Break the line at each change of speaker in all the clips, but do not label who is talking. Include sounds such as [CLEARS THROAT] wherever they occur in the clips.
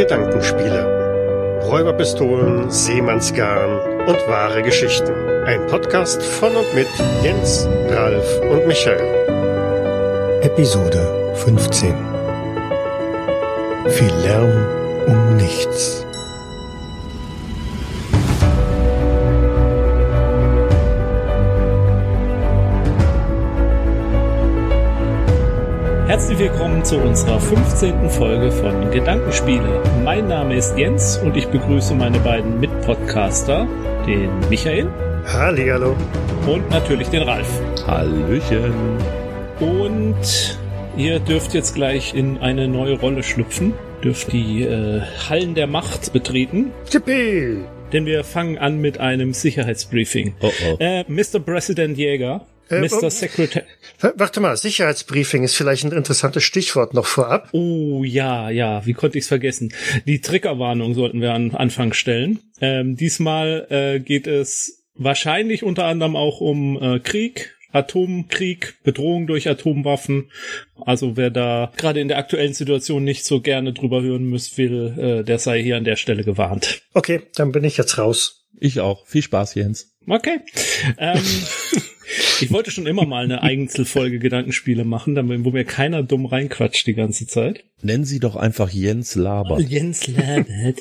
Gedankenspiele. Räuberpistolen, Seemannsgarn und wahre Geschichten. Ein Podcast von und mit Jens, Ralf und Michael.
Episode 15. Viel Lärm um nichts.
Herzlich willkommen zu unserer 15. Folge von Gedankenspiele. Mein Name ist Jens und ich begrüße meine beiden Mitpodcaster, den Michael.
Hallihallo.
Und natürlich den Ralf.
Hallöchen.
Und ihr dürft jetzt gleich in eine neue Rolle schlüpfen, dürft die äh, Hallen der Macht betreten.
Yippie.
Denn wir fangen an mit einem Sicherheitsbriefing.
Oh oh.
Äh, Mr. President Jäger, Mr.
oh.
Secretary.
W- Warte mal, Sicherheitsbriefing ist vielleicht ein interessantes Stichwort noch vorab.
Oh ja, ja, wie konnte ich es vergessen? Die Triggerwarnung sollten wir an Anfang stellen. Ähm, diesmal äh, geht es wahrscheinlich unter anderem auch um äh, Krieg, Atomkrieg, Bedrohung durch Atomwaffen. Also wer da gerade in der aktuellen Situation nicht so gerne drüber hören muss, will, äh, der sei hier an der Stelle gewarnt.
Okay, dann bin ich jetzt raus.
Ich auch. Viel Spaß, Jens.
Okay. Ähm, [LAUGHS] ich wollte schon immer mal eine Einzelfolge Gedankenspiele machen, damit, wo mir keiner dumm reinquatscht die ganze Zeit.
Nennen Sie doch einfach Jens Laber. [LAUGHS]
Jens Labert.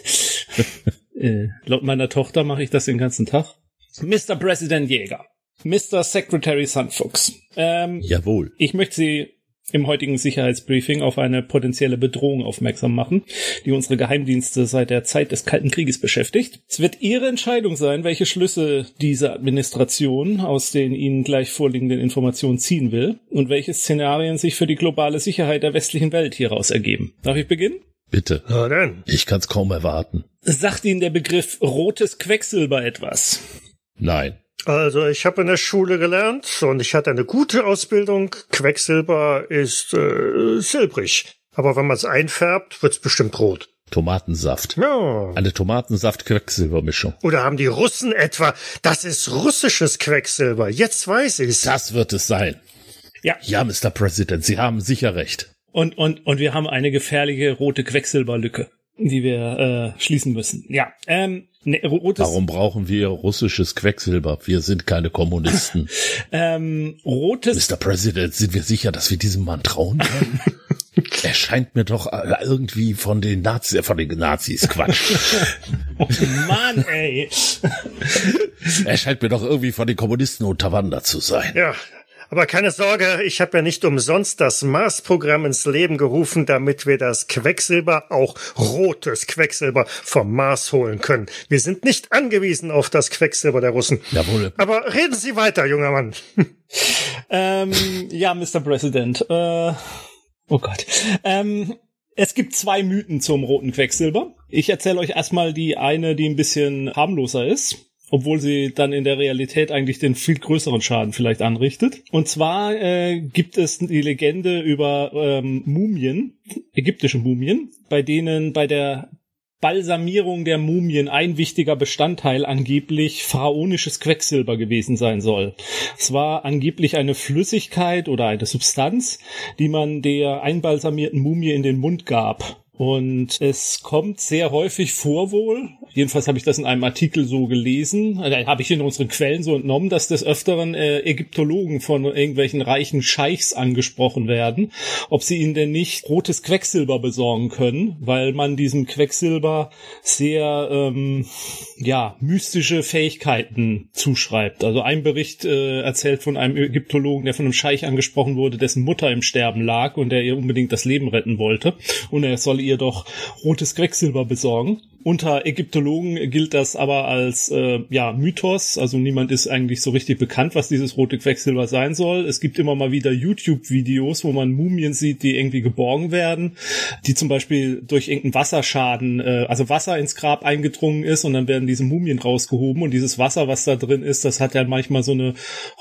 [LAUGHS] äh, laut meiner Tochter mache ich das den ganzen Tag. Mr. President Jäger. Mr. Secretary Sandfuchs. Ähm,
Jawohl.
ich möchte Sie im heutigen Sicherheitsbriefing auf eine potenzielle Bedrohung aufmerksam machen, die unsere Geheimdienste seit der Zeit des Kalten Krieges beschäftigt. Es wird Ihre Entscheidung sein, welche Schlüsse diese Administration aus den Ihnen gleich vorliegenden Informationen ziehen will und welche Szenarien sich für die globale Sicherheit der westlichen Welt hieraus ergeben. Darf ich beginnen?
Bitte.
Na dann.
Ich kann's kaum erwarten.
Sagt Ihnen der Begriff rotes Quecksilber etwas?
Nein.
Also ich habe in der Schule gelernt und ich hatte eine gute Ausbildung. Quecksilber ist äh, silbrig. Aber wenn man es einfärbt, wird's bestimmt rot.
Tomatensaft.
Ja.
Eine Tomatensaft-Quecksilbermischung.
Oder haben die Russen etwa, das ist russisches Quecksilber. Jetzt weiß ich's.
Das wird es sein.
Ja.
Ja, Mr. President, Sie haben sicher recht.
Und, und, und wir haben eine gefährliche rote Quecksilberlücke, die wir äh, schließen müssen. Ja, ähm, ne, rotes,
Warum brauchen wir russisches Quecksilber? Wir sind keine Kommunisten. [LAUGHS]
ähm, rotes,
Mr. President, sind wir sicher, dass wir diesem Mann trauen können? [LAUGHS] Er scheint mir doch äh, irgendwie von den Nazis, äh, von den Nazis, Quatsch. [LAUGHS]
oh Mann, ey.
Er scheint mir doch irgendwie von den Kommunisten unterwandert zu sein.
Ja, aber keine Sorge, ich habe ja nicht umsonst das Mars-Programm ins Leben gerufen, damit wir das Quecksilber, auch rotes Quecksilber, vom Mars holen können. Wir sind nicht angewiesen auf das Quecksilber der Russen.
Jawohl.
Aber reden Sie weiter, junger Mann. [LAUGHS]
Ähm, ja, Mr. President. Äh, oh Gott. Ähm, es gibt zwei Mythen zum roten Quecksilber. Ich erzähle euch erstmal die eine, die ein bisschen harmloser ist. Obwohl sie dann in der Realität eigentlich den viel größeren Schaden vielleicht anrichtet. Und zwar äh, gibt es die Legende über ähm, Mumien, ägyptische Mumien, bei denen bei der Balsamierung der Mumien ein wichtiger Bestandteil angeblich pharaonisches Quecksilber gewesen sein soll. Es war angeblich eine Flüssigkeit oder eine Substanz, die man der einbalsamierten Mumie in den Mund gab. Und es kommt sehr häufig vor wohl, jedenfalls habe ich das in einem Artikel so gelesen, äh, habe ich in unseren Quellen so entnommen, dass des Öfteren äh, Ägyptologen von irgendwelchen reichen Scheichs angesprochen werden, ob sie ihnen denn nicht rotes Quecksilber besorgen können, weil man diesem Quecksilber sehr ähm, ja mystische Fähigkeiten zuschreibt. Also ein Bericht äh, erzählt von einem Ägyptologen, der von einem Scheich angesprochen wurde, dessen Mutter im Sterben lag und der ihr unbedingt das Leben retten wollte und er solle ihr doch rotes Quecksilber besorgen. Unter Ägyptologen gilt das aber als äh, ja Mythos, also niemand ist eigentlich so richtig bekannt, was dieses rote Quecksilber sein soll. Es gibt immer mal wieder YouTube-Videos, wo man Mumien sieht, die irgendwie geborgen werden, die zum Beispiel durch irgendeinen Wasserschaden, äh, also Wasser ins Grab eingedrungen ist und dann werden diese Mumien rausgehoben und dieses Wasser, was da drin ist, das hat ja manchmal so eine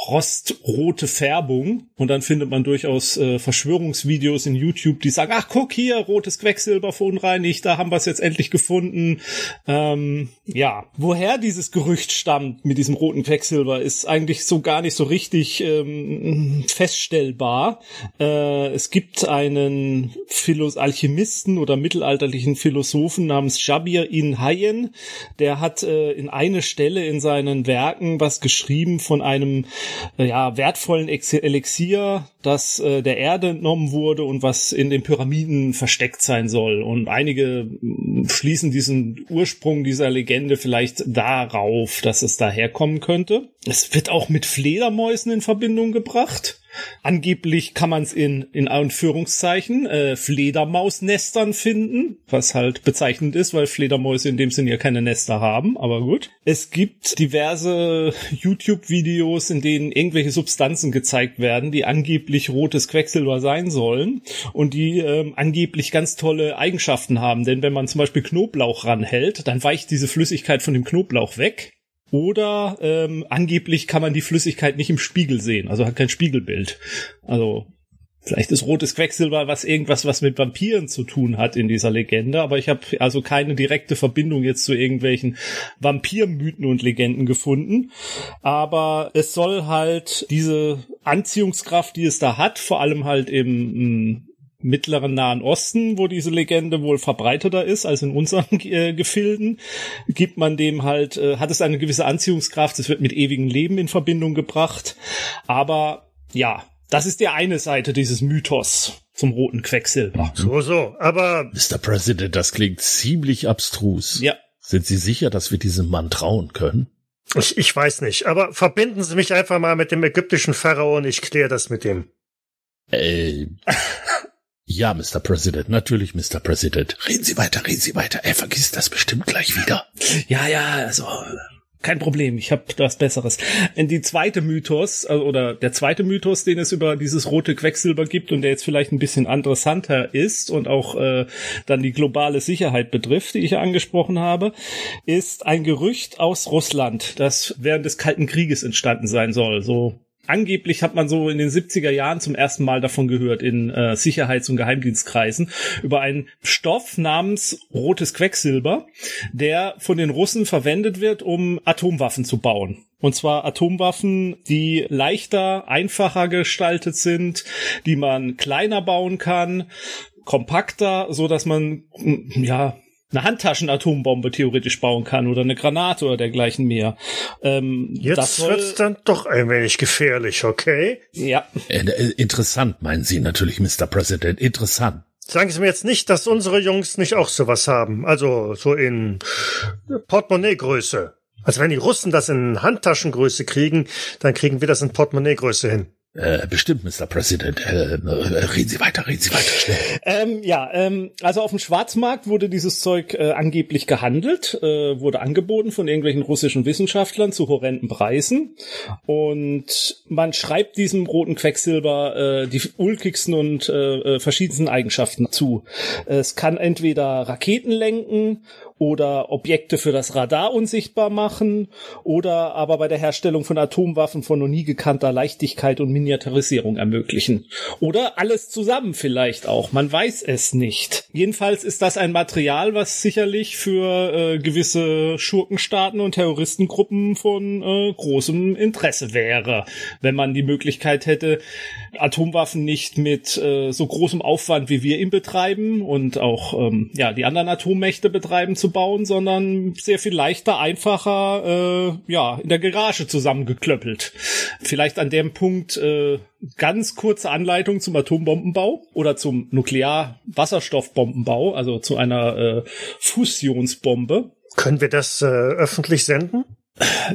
rostrote Färbung und dann findet man durchaus äh, Verschwörungsvideos in YouTube, die sagen, ach guck hier, rotes Quecksilber verunreinigt, da haben wir es jetzt endlich gefunden gefunden. Ähm, ja, woher dieses Gerücht stammt mit diesem roten Quecksilber, ist eigentlich so gar nicht so richtig ähm, feststellbar. Äh, es gibt einen Philos Alchemisten oder mittelalterlichen Philosophen namens Jabir in Hayyen, der hat äh, in eine Stelle in seinen Werken was geschrieben von einem äh, ja wertvollen Elixier, das äh, der Erde entnommen wurde und was in den Pyramiden versteckt sein soll. Und einige mm, schließen diesen Ursprung dieser Legende vielleicht darauf, dass es daherkommen könnte. Es wird auch mit Fledermäusen in Verbindung gebracht. Angeblich kann man es in, in Anführungszeichen, äh, Fledermausnestern finden, was halt bezeichnend ist, weil Fledermäuse in dem Sinn ja keine Nester haben, aber gut. Es gibt diverse YouTube-Videos, in denen irgendwelche Substanzen gezeigt werden, die angeblich rotes Quecksilber sein sollen und die ähm, angeblich ganz tolle Eigenschaften haben. Denn wenn man zum Beispiel Knoblauch ranhält, dann weicht diese Flüssigkeit von dem Knoblauch weg oder ähm, angeblich kann man die Flüssigkeit nicht im Spiegel sehen, also hat kein Spiegelbild. Also vielleicht ist rotes Quecksilber was irgendwas, was mit Vampiren zu tun hat in dieser Legende, aber ich habe also keine direkte Verbindung jetzt zu irgendwelchen Vampirmythen und Legenden gefunden. Aber es soll halt diese Anziehungskraft, die es da hat, vor allem halt im mittleren Nahen Osten, wo diese Legende wohl verbreiteter ist als in unseren äh, Gefilden, gibt man dem halt, äh, hat es eine gewisse Anziehungskraft, es wird mit ewigem Leben in Verbindung gebracht. Aber ja, das ist die eine Seite dieses Mythos zum roten Quecksilber.
So, so, aber.
Mr. President, das klingt ziemlich abstrus.
Ja.
Sind Sie sicher, dass wir diesem Mann trauen können?
Ich, ich weiß nicht, aber verbinden Sie mich einfach mal mit dem ägyptischen Pharao und ich kläre das mit ihm.
Äh, Ja, Mr. President, natürlich, Mr. President. Reden Sie weiter, reden Sie weiter. Er vergisst das bestimmt gleich wieder.
Ja, ja, also kein Problem, ich habe das Besseres. Die zweite Mythos, äh, oder der zweite Mythos, den es über dieses rote Quecksilber gibt und der jetzt vielleicht ein bisschen interessanter ist und auch äh, dann die globale Sicherheit betrifft, die ich ja angesprochen habe, ist ein Gerücht aus Russland, das während des Kalten Krieges entstanden sein soll. So angeblich hat man so in den 70er Jahren zum ersten Mal davon gehört in äh, Sicherheits- und Geheimdienstkreisen über einen Stoff namens rotes Quecksilber, der von den Russen verwendet wird, um Atomwaffen zu bauen. Und zwar Atomwaffen, die leichter, einfacher gestaltet sind, die man kleiner bauen kann, kompakter, so dass man ja eine Handtaschen-Atombombe theoretisch bauen kann oder eine Granate oder dergleichen mehr.
Ähm, Jetzt wird's dann doch ein wenig gefährlich, okay?
Ja.
Äh, äh, interessant, meinen Sie natürlich, Mr. President. Interessant.
Sagen Sie mir jetzt nicht, dass unsere Jungs nicht auch sowas haben. Also so in Portemonnaie-Größe. Also wenn die Russen das in Handtaschengröße kriegen, dann kriegen wir das in Portemonnaie-Größe hin.
Äh, bestimmt, Mr. President. Äh, äh, reden Sie weiter, reden Sie weiter, schnell.
Ähm, ja, ähm, also auf dem Schwarzmarkt wurde dieses Zeug äh, angeblich gehandelt, äh, wurde angeboten von irgendwelchen russischen Wissenschaftlern zu horrenden Preisen. Und man schreibt diesem roten Quecksilber äh, die ulkigsten und äh, äh verschiedensten Eigenschaften zu. Es kann entweder Raketen lenken oder Objekte für das Radar unsichtbar machen oder aber bei der Herstellung von Atomwaffen von noch nie gekannter Leichtigkeit und Miniaturisierung ermöglichen. Oder alles zusammen vielleicht auch, man weiß es nicht. Jedenfalls ist das ein Material, was sicherlich für äh, gewisse Schurkenstaaten und Terroristengruppen von äh, großem Interesse wäre, wenn man die Möglichkeit hätte, Atomwaffen nicht mit äh, so großem Aufwand wie wir ihn betreiben und auch ähm, ja die anderen Atommächte betreiben zu bauen, sondern sehr viel leichter, einfacher, äh, ja in der Garage zusammengeklöppelt. Vielleicht an dem Punkt äh, ganz kurze Anleitung zum Atombombenbau oder zum Nuklear-Wasserstoffbombenbau, also zu einer äh, Fusionsbombe.
Können wir das äh, öffentlich senden?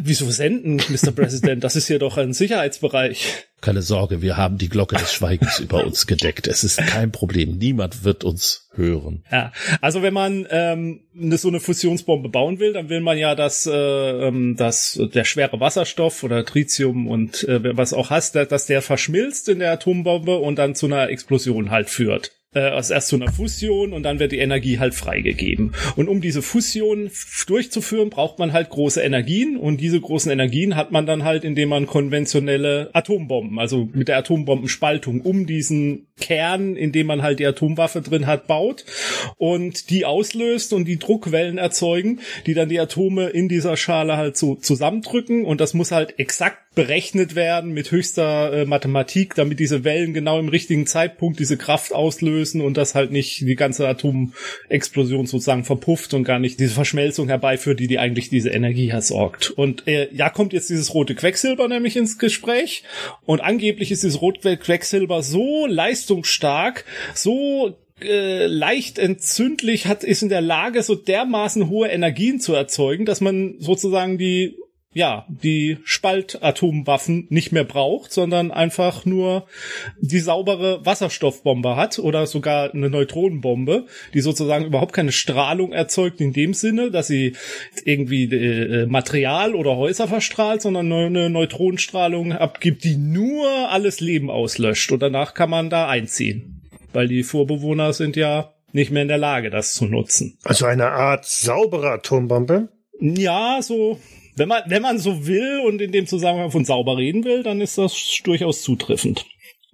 Wieso senden, Mr. President? Das ist hier doch ein Sicherheitsbereich.
Keine Sorge, wir haben die Glocke des Schweigens über uns gedeckt. Es ist kein Problem. Niemand wird uns hören.
Ja, also wenn man ähm, eine, so eine Fusionsbombe bauen will, dann will man ja, dass, äh, ähm, dass der schwere Wasserstoff oder Tritium und äh, was auch hast, dass der verschmilzt in der Atombombe und dann zu einer Explosion halt führt. Äh, erst zu einer Fusion und dann wird die Energie halt freigegeben. Und um diese Fusion durchzuführen, braucht man halt große Energien und diese großen Energien hat man dann halt, indem man konventionelle Atombomben, also mit der Atombombenspaltung um diesen Kern, in dem man halt die Atomwaffe drin hat, baut und die auslöst und die Druckwellen erzeugen, die dann die Atome in dieser Schale halt so zusammendrücken und das muss halt exakt berechnet werden mit höchster äh, Mathematik, damit diese Wellen genau im richtigen Zeitpunkt diese Kraft auslösen und das halt nicht die ganze Atomexplosion sozusagen verpufft und gar nicht diese Verschmelzung herbeiführt, die die eigentlich diese Energie hersorgt. Und äh, ja, kommt jetzt dieses rote Quecksilber nämlich ins Gespräch und angeblich ist dieses rote Quecksilber so leistungsstark, so äh, leicht entzündlich hat, ist in der Lage, so dermaßen hohe Energien zu erzeugen, dass man sozusagen die ja, die Spaltatomwaffen nicht mehr braucht, sondern einfach nur die saubere Wasserstoffbombe hat oder sogar eine Neutronenbombe, die sozusagen überhaupt keine Strahlung erzeugt in dem Sinne, dass sie irgendwie äh, Material oder Häuser verstrahlt, sondern nur eine Neutronenstrahlung abgibt, die nur alles Leben auslöscht und danach kann man da einziehen. Weil die Vorbewohner sind ja nicht mehr in der Lage, das zu nutzen.
Also eine Art saubere Atombombe?
Ja, so wenn man, wenn man so will und in dem Zusammenhang von sauber reden will, dann ist das durchaus zutreffend.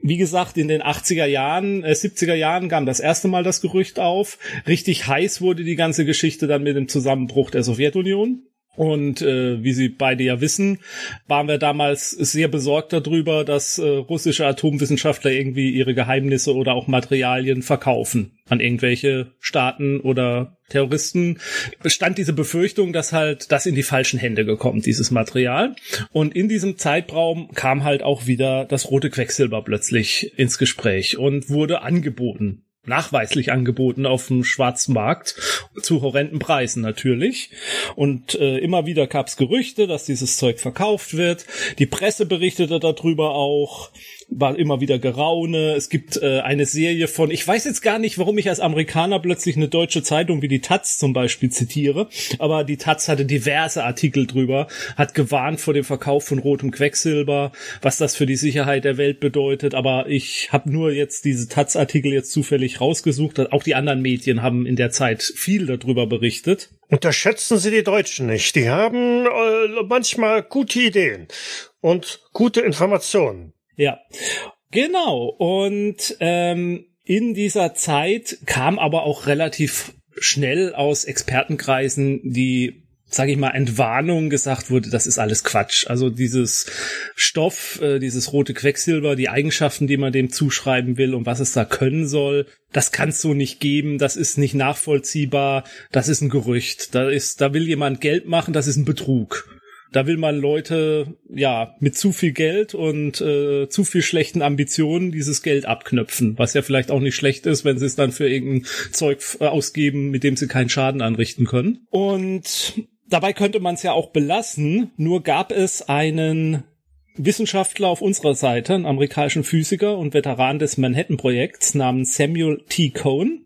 Wie gesagt, in den 80er Jahren, äh, 70er Jahren kam das erste Mal das Gerücht auf. Richtig heiß wurde die ganze Geschichte dann mit dem Zusammenbruch der Sowjetunion. Und äh, wie Sie beide ja wissen, waren wir damals sehr besorgt darüber, dass äh, russische Atomwissenschaftler irgendwie ihre Geheimnisse oder auch Materialien verkaufen an irgendwelche Staaten oder Terroristen. Bestand diese Befürchtung, dass halt das in die falschen Hände gekommen, dieses Material. Und in diesem Zeitraum kam halt auch wieder das rote Quecksilber plötzlich ins Gespräch und wurde angeboten nachweislich angeboten auf dem schwarzen Markt zu horrenden Preisen natürlich. Und äh, immer wieder gab's Gerüchte, dass dieses Zeug verkauft wird. Die Presse berichtete darüber auch war immer wieder Geraune. Es gibt äh, eine Serie von, ich weiß jetzt gar nicht, warum ich als Amerikaner plötzlich eine deutsche Zeitung wie die Taz zum Beispiel zitiere, aber die Taz hatte diverse Artikel drüber, hat gewarnt vor dem Verkauf von rotem Quecksilber, was das für die Sicherheit der Welt bedeutet, aber ich habe nur jetzt diese Taz-Artikel jetzt zufällig rausgesucht. Auch die anderen Medien haben in der Zeit viel darüber berichtet.
Unterschätzen Sie die Deutschen nicht. Die haben äh, manchmal gute Ideen und gute Informationen.
Ja, genau. Und ähm, in dieser Zeit kam aber auch relativ schnell aus Expertenkreisen die sage ich mal, Entwarnung gesagt wurde, das ist alles Quatsch. Also dieses Stoff, äh, dieses rote Quecksilber, die Eigenschaften, die man dem zuschreiben will und was es da können soll, das kann es so nicht geben, das ist nicht nachvollziehbar, das ist ein Gerücht. Da ist, da will jemand Geld machen, das ist ein Betrug. Da will man Leute ja mit zu viel Geld und äh, zu viel schlechten Ambitionen dieses Geld abknöpfen, was ja vielleicht auch nicht schlecht ist, wenn sie es dann für irgendein Zeug ausgeben, mit dem sie keinen Schaden anrichten können. Und dabei könnte man es ja auch belassen, nur gab es einen Wissenschaftler auf unserer Seite, einen amerikanischen Physiker und Veteran des Manhattan-Projekts namens Samuel T. Cohen,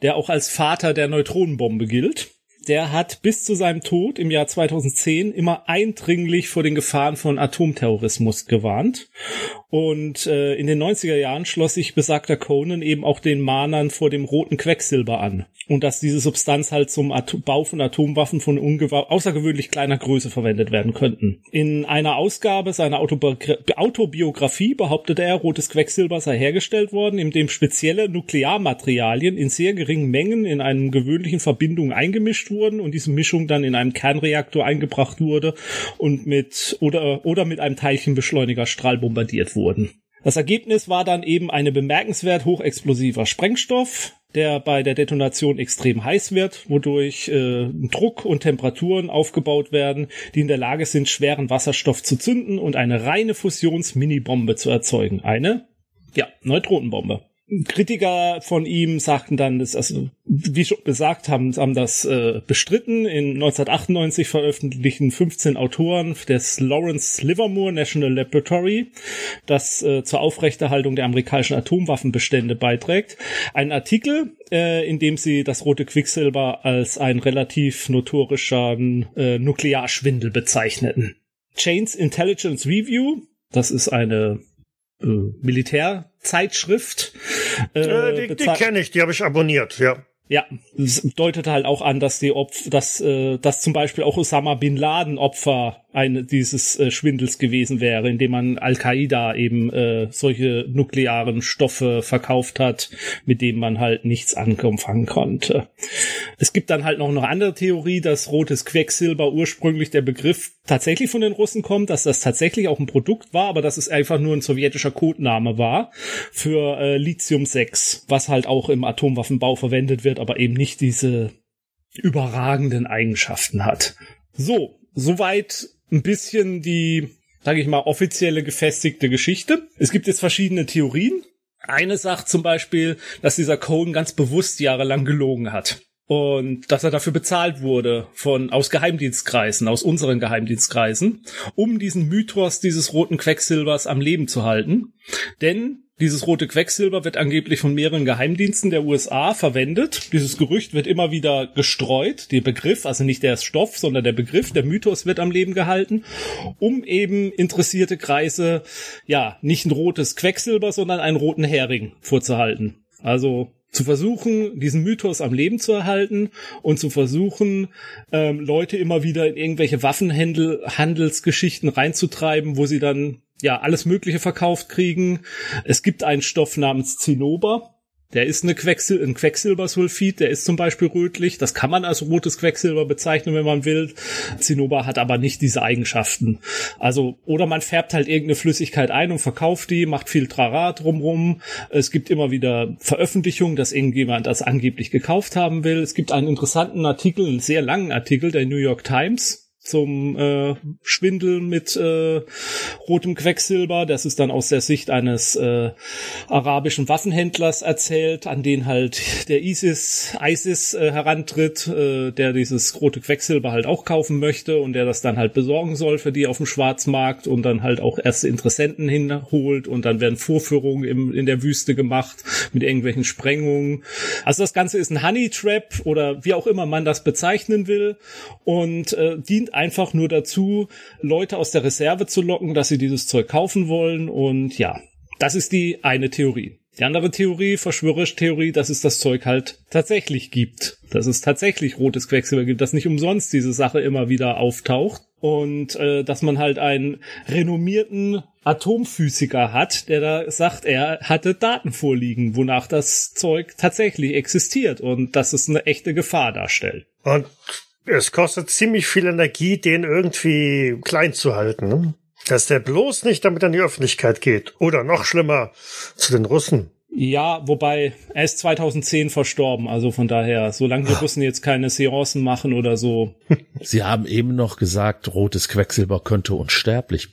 der auch als Vater der Neutronenbombe gilt der hat bis zu seinem Tod im Jahr 2010 immer eindringlich vor den Gefahren von Atomterrorismus gewarnt. Und äh, in den 90er Jahren schloss sich besagter Conan eben auch den Mahnern vor dem roten Quecksilber an. Und dass diese Substanz halt zum At Bau von Atomwaffen von außergewöhnlich kleiner Größe verwendet werden könnten. In einer Ausgabe seiner Autobi Autobiografie behauptete er, rotes Quecksilber sei hergestellt worden, indem spezielle Nuklearmaterialien in sehr geringen Mengen in einen gewöhnlichen Verbindungen eingemischt wurden und diese Mischung dann in einem Kernreaktor eingebracht wurde und mit oder oder mit einem Teilchenbeschleuniger Strahl bombardiert wurden. Das Ergebnis war dann eben eine bemerkenswert hochexplosiver Sprengstoff, der bei der Detonation extrem heiß wird, wodurch äh, Druck und Temperaturen aufgebaut werden, die in der Lage sind, schweren Wasserstoff zu zünden und eine reine Fusions-Minibombe zu erzeugen. Eine, ja, Neutronenbombe. Kritiker von ihm sagten dann, das, also, wie schon gesagt haben, haben das äh, bestritten. In 1998 veröffentlichten 15 Autoren des Lawrence Livermore National Laboratory, das äh, zur Aufrechterhaltung der amerikanischen Atomwaffenbestände beiträgt, einen Artikel, äh, in dem sie das rote Quicksilber als einen relativ notorischen äh, Nuklearschwindel bezeichneten. Chains Intelligence Review, das ist eine äh, Militärzeitschrift.
Äh, äh, die die kenne ich, die habe ich abonniert, ja.
Ja, das deutet halt auch an, dass die Opfer, dass, äh, dass zum Beispiel auch Osama bin Laden Opfer eine dieses äh, Schwindels gewesen wäre, indem man Al-Qaida eben äh, solche nuklearen Stoffe verkauft hat, mit denen man halt nichts anfangen konnte. Es gibt dann halt noch eine andere Theorie, dass rotes Quecksilber ursprünglich der Begriff tatsächlich von den Russen kommt, dass das tatsächlich auch ein Produkt war, aber dass es einfach nur ein sowjetischer Codename war für äh, Lithium 6, was halt auch im Atomwaffenbau verwendet wird, aber eben nicht diese überragenden Eigenschaften hat. So, soweit ein bisschen die, sage ich mal, offizielle gefestigte Geschichte. Es gibt jetzt verschiedene Theorien. Eine sagt zum Beispiel, dass dieser Cohen ganz bewusst jahrelang gelogen hat und dass er dafür bezahlt wurde von aus Geheimdienstkreisen, aus unseren Geheimdienstkreisen, um diesen Mythos dieses roten Quecksilbers am Leben zu halten. Denn dieses rote Quecksilber wird angeblich von mehreren Geheimdiensten der USA verwendet. Dieses Gerücht wird immer wieder gestreut. Der Begriff, also nicht der Stoff, sondern der Begriff, der Mythos wird am Leben gehalten, um eben interessierte Kreise, ja, nicht ein rotes Quecksilber, sondern einen roten Hering vorzuhalten. Also zu versuchen, diesen Mythos am Leben zu erhalten und zu versuchen, ähm, Leute immer wieder in irgendwelche Waffenhandelsgeschichten reinzutreiben, wo sie dann ja alles Mögliche verkauft kriegen. Es gibt einen Stoff namens Zinnober. Der ist eine Quecksil ein Quecksilbersulfid, der ist zum Beispiel rötlich. Das kann man als rotes Quecksilber bezeichnen, wenn man will. Zinnober hat aber nicht diese Eigenschaften. Also, oder man färbt halt irgendeine Flüssigkeit ein und verkauft die, macht viel Trara drumrum. Es gibt immer wieder Veröffentlichungen, dass irgendjemand das angeblich gekauft haben will. Es gibt einen interessanten Artikel, einen sehr langen Artikel der New York Times, zum äh, Schwindel mit äh, rotem Quecksilber. Das ist dann aus der Sicht eines äh, arabischen Waffenhändlers erzählt, an den halt der ISIS, ISIS äh, herantritt, äh, der dieses rote Quecksilber halt auch kaufen möchte und der das dann halt besorgen soll für die auf dem Schwarzmarkt und dann halt auch erste Interessenten hinholt und dann werden Vorführungen im, in der Wüste gemacht mit irgendwelchen Sprengungen. Also das Ganze ist ein Honey Trap oder wie auch immer man das bezeichnen will und äh, dient einfach nur dazu, Leute aus der Reserve zu locken, dass sie dieses Zeug kaufen wollen. Und ja, das ist die eine Theorie. Die andere Theorie, verschwörerische Theorie, dass es das Zeug halt tatsächlich gibt. Dass es tatsächlich rotes Quecksilber gibt, dass nicht umsonst diese Sache immer wieder auftaucht. Und äh, dass man halt einen renommierten Atomphysiker hat, der da sagt, er hatte Daten vorliegen, wonach das Zeug tatsächlich existiert und dass es eine echte Gefahr darstellt.
Und es kostet ziemlich viel Energie, den irgendwie klein zu halten. Ne? Dass der bloß nicht damit an die Öffentlichkeit geht. Oder noch schlimmer, zu den Russen.
Ja, wobei er ist 2010 verstorben, also von daher, solange die Russen jetzt keine Seancen machen oder so. [LAUGHS]
Sie haben eben noch gesagt, rotes Quecksilber könnte unsterblich.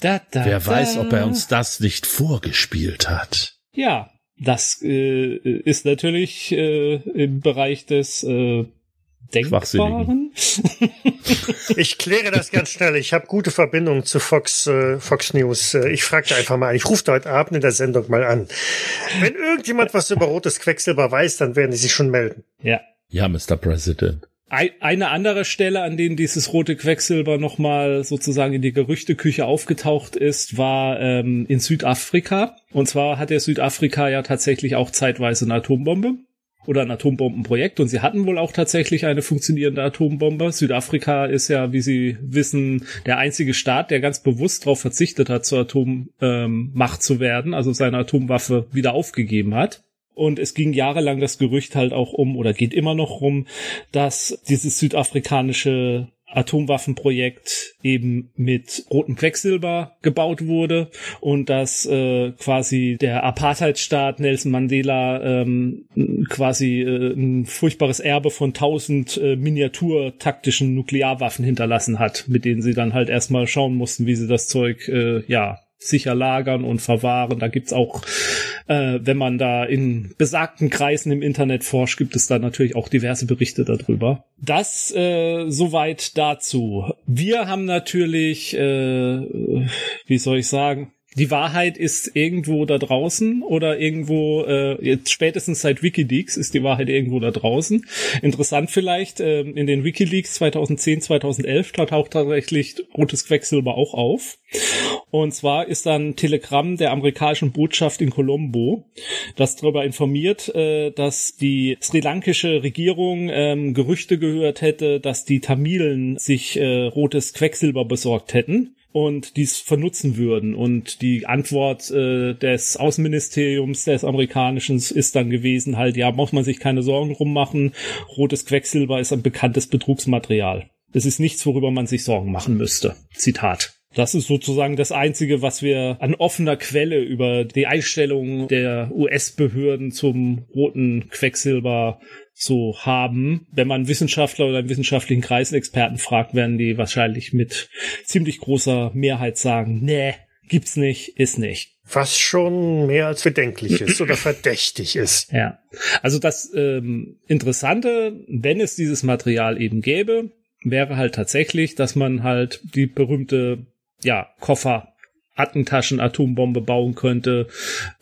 Da, da, Wer da. weiß, ob er uns das nicht vorgespielt hat.
Ja, das äh, ist natürlich äh, im Bereich des äh, Denkbaren? [LAUGHS]
ich kläre das ganz schnell. Ich habe gute Verbindungen zu Fox, äh, Fox News. Äh, ich frage einfach mal an. Ich rufe heute Abend in der Sendung mal an. Wenn irgendjemand was über rotes Quecksilber weiß, dann werden die sich schon melden.
Ja.
Ja, Mr. President.
Eine andere Stelle, an denen dieses rote Quecksilber nochmal sozusagen in die Gerüchteküche aufgetaucht ist, war ähm, in Südafrika. Und zwar hat der Südafrika ja tatsächlich auch zeitweise eine Atombombe oder ein Atombombenprojekt und sie hatten wohl auch tatsächlich eine funktionierende Atombombe. Südafrika ist ja, wie Sie wissen, der einzige Staat, der ganz bewusst darauf verzichtet hat, zur Atommacht ähm, zu werden, also seine Atomwaffe wieder aufgegeben hat. Und es ging jahrelang das Gerücht halt auch um, oder geht immer noch rum, dass dieses südafrikanische Atomwaffenprojekt eben mit rotem Quecksilber gebaut wurde und dass äh, quasi der Apartheidstaat Nelson Mandela ähm, quasi äh, ein furchtbares Erbe von tausend äh, miniaturtaktischen Nuklearwaffen hinterlassen hat, mit denen sie dann halt erstmal schauen mussten, wie sie das Zeug äh, ja sicher lagern und verwahren. Da gibt's auch, äh, wenn man da in besagten Kreisen im Internet forscht, gibt es da natürlich auch diverse Berichte darüber. Das äh, soweit dazu. Wir haben natürlich, äh, wie soll ich sagen, die Wahrheit ist irgendwo da draußen oder irgendwo, äh, jetzt spätestens seit Wikileaks ist die Wahrheit irgendwo da draußen. Interessant vielleicht, äh, in den Wikileaks 2010, 2011, da taucht tatsächlich rotes Quecksilber auch auf. Und zwar ist dann Telegramm der amerikanischen Botschaft in Colombo, das darüber informiert, äh, dass die sri lankische Regierung ähm, Gerüchte gehört hätte, dass die Tamilen sich äh, rotes Quecksilber besorgt hätten und dies vernutzen würden. Und die Antwort äh, des Außenministeriums des amerikanischen ist dann gewesen, halt, ja, muss man sich keine Sorgen drum machen. Rotes Quecksilber ist ein bekanntes Betrugsmaterial. Es ist nichts, worüber man sich Sorgen machen müsste. Zitat. Das ist sozusagen das Einzige, was wir an offener Quelle über die Einstellung der US-Behörden zum roten Quecksilber so haben. Wenn man Wissenschaftler oder einen wissenschaftlichen Kreisexperten fragt, werden die wahrscheinlich mit ziemlich großer Mehrheit sagen, nee, gibt's nicht, ist nicht.
Was schon mehr als bedenklich ist oder verdächtig ist. [LAUGHS]
Ja. Also das ähm, Interessante, wenn es dieses Material eben gäbe, wäre halt tatsächlich, dass man halt die berühmte, ja, Koffer Attentaschen Atombombe bauen könnte,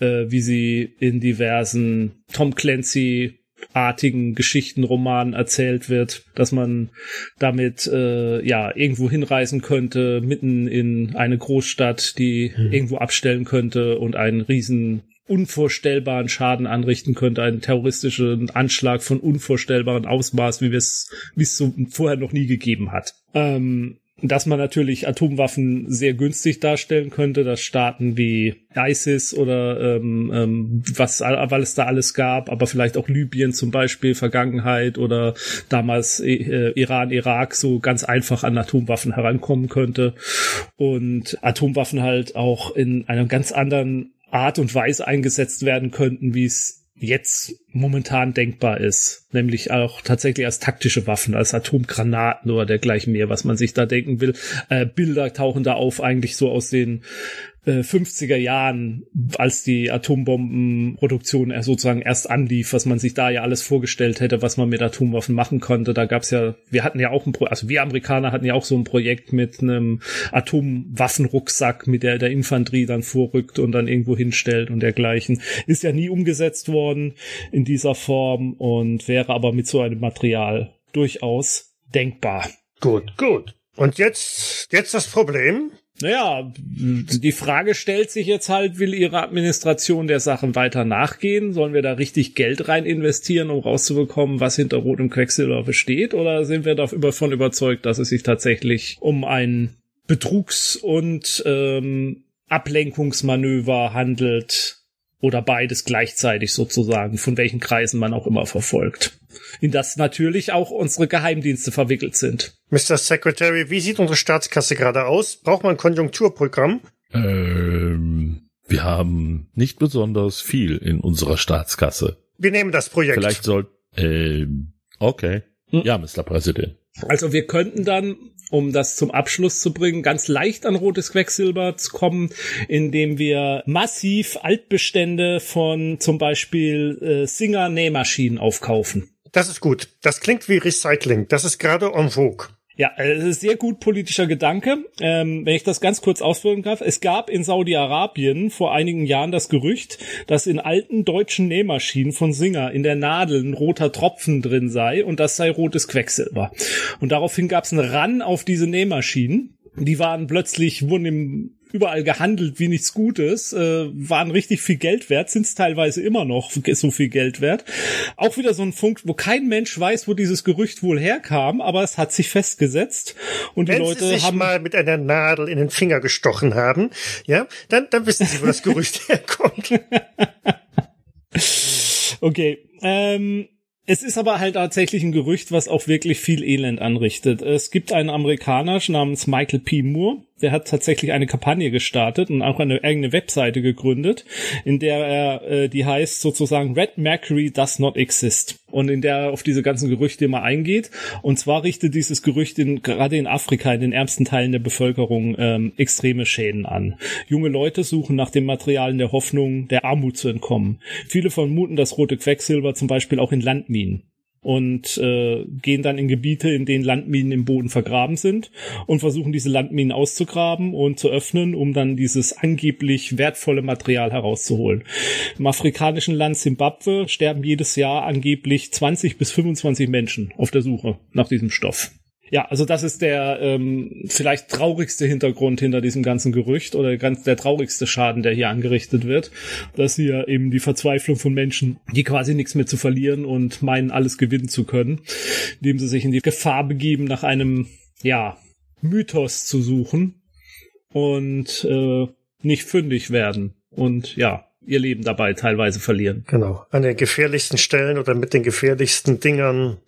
äh, wie sie in diversen Tom Clancy artigen Geschichtenromanen erzählt wird, dass man damit äh, ja irgendwo hinreisen könnte, mitten in eine Großstadt, die mhm. irgendwo abstellen könnte und einen riesen unvorstellbaren Schaden anrichten könnte, einen terroristischen Anschlag von unvorstellbaren Ausmaß, wie es wie es so vorher noch nie gegeben hat. Ähm, dass man natürlich Atomwaffen sehr günstig darstellen könnte, dass Staaten wie ISIS oder ähm, ähm, was weil es da alles gab, aber vielleicht auch Libyen zum Beispiel, Vergangenheit oder damals äh, Iran, Irak so ganz einfach an Atomwaffen herankommen könnte. Und Atomwaffen halt auch in einer ganz anderen Art und Weise eingesetzt werden könnten, wie es jetzt momentan denkbar ist, nämlich auch tatsächlich als taktische Waffen, als Atomgranaten oder dergleichen mehr, was man sich da denken will. Äh, Bilder tauchen da auf eigentlich so aus den 50er äh, Jahren, als die Atombombenproduktion sozusagen erst anlief, was man sich da ja alles vorgestellt hätte, was man mit Atomwaffen machen konnte. Da gab's ja, wir hatten ja auch ein Pro also wir Amerikaner hatten ja auch so ein Projekt mit einem Atomwaffenrucksack, mit der der Infanterie dann vorrückt und dann irgendwo hinstellt und dergleichen. Ist ja nie umgesetzt worden in dieser Form und wäre aber mit so einem Material durchaus denkbar.
Gut, gut. Und jetzt, jetzt das Problem.
Naja, die Frage stellt sich jetzt halt, will Ihre Administration der Sachen weiter nachgehen? Sollen wir da richtig Geld rein investieren, um rauszubekommen, was hinter rotem Quecksilber besteht? Oder sind wir davon überzeugt, dass es sich tatsächlich um ein Betrugs- und ähm, Ablenkungsmanöver handelt, oder beides gleichzeitig sozusagen, von welchen Kreisen man auch immer verfolgt. In das natürlich auch unsere Geheimdienste verwickelt sind.
Mr. Secretary, wie sieht unsere Staatskasse gerade aus? Braucht man ein Konjunkturprogramm?
Ähm, wir haben nicht besonders viel in unserer Staatskasse.
Wir nehmen das Projekt.
Vielleicht soll, ähm, okay. Hm? Ja, Mr. President.
Also wir könnten dann um das zum Abschluss zu bringen, ganz leicht an rotes Quecksilber zu kommen, indem wir massiv Altbestände von zum Beispiel äh, Singer Nähmaschinen aufkaufen.
Das ist gut. Das klingt wie Recycling. Das ist gerade en vogue.
Ja, es äh, ist sehr gut politischer Gedanke. Ähm, wenn ich das ganz kurz ausführen darf. Es gab in Saudi-Arabien vor einigen Jahren das Gerücht, dass in alten deutschen Nähmaschinen von Singer in der Nadel ein roter Tropfen drin sei und das sei rotes Quecksilber. Und daraufhin gab es einen Ran auf diese Nähmaschinen. Die waren plötzlich, wurden im überall gehandelt wie nichts Gutes, äh, waren richtig viel Geld wert, sind es teilweise immer noch so viel Geld wert. Auch wieder so ein Funk, wo kein Mensch weiß, wo dieses Gerücht wohl herkam, aber es hat sich festgesetzt und die
Wenn
Leute
Sie sich
haben
mal mit einer Nadel in den Finger gestochen haben, ja, dann, dann wissen Sie, wo das Gerücht [LAUGHS] herkommt.
okay, ähm, es ist aber halt tatsächlich ein Gerücht, was auch wirklich viel Elend anrichtet. Es gibt einen Amerikaner namens Michael P. Moore, der hat tatsächlich eine Kampagne gestartet und auch eine eigene Webseite gegründet, in der er, äh, die heißt sozusagen Red Mercury does not exist. Und in der er auf diese ganzen Gerüchte immer eingeht. Und zwar richtet dieses Gerücht in, gerade in Afrika, in den ärmsten Teilen der Bevölkerung, ähm, extreme Schäden an. Junge Leute suchen nach dem Material in der Hoffnung, der Armut zu entkommen. Viele vermuten das rote Quecksilber zum Beispiel auch in Landminen und äh, gehen dann in Gebiete, in denen Landminen im Boden vergraben sind und versuchen diese Landminen auszugraben und zu öffnen, um dann dieses angeblich wertvolle Material herauszuholen. Im afrikanischen Land Simbabwe sterben jedes Jahr angeblich 20 bis 25 Menschen auf der Suche nach diesem Stoff. Ja, also das ist der ähm, vielleicht traurigste Hintergrund hinter diesem ganzen Gerücht oder ganz der traurigste Schaden, der hier angerichtet wird, dass hier eben die Verzweiflung von Menschen, die quasi nichts mehr zu verlieren und meinen, alles gewinnen zu können, indem sie sich in die Gefahr begeben, nach einem, ja, Mythos zu suchen und äh, nicht fündig werden. Und ja, ihr Leben dabei teilweise verlieren.
Genau. An den gefährlichsten Stellen oder mit den gefährlichsten Dingern,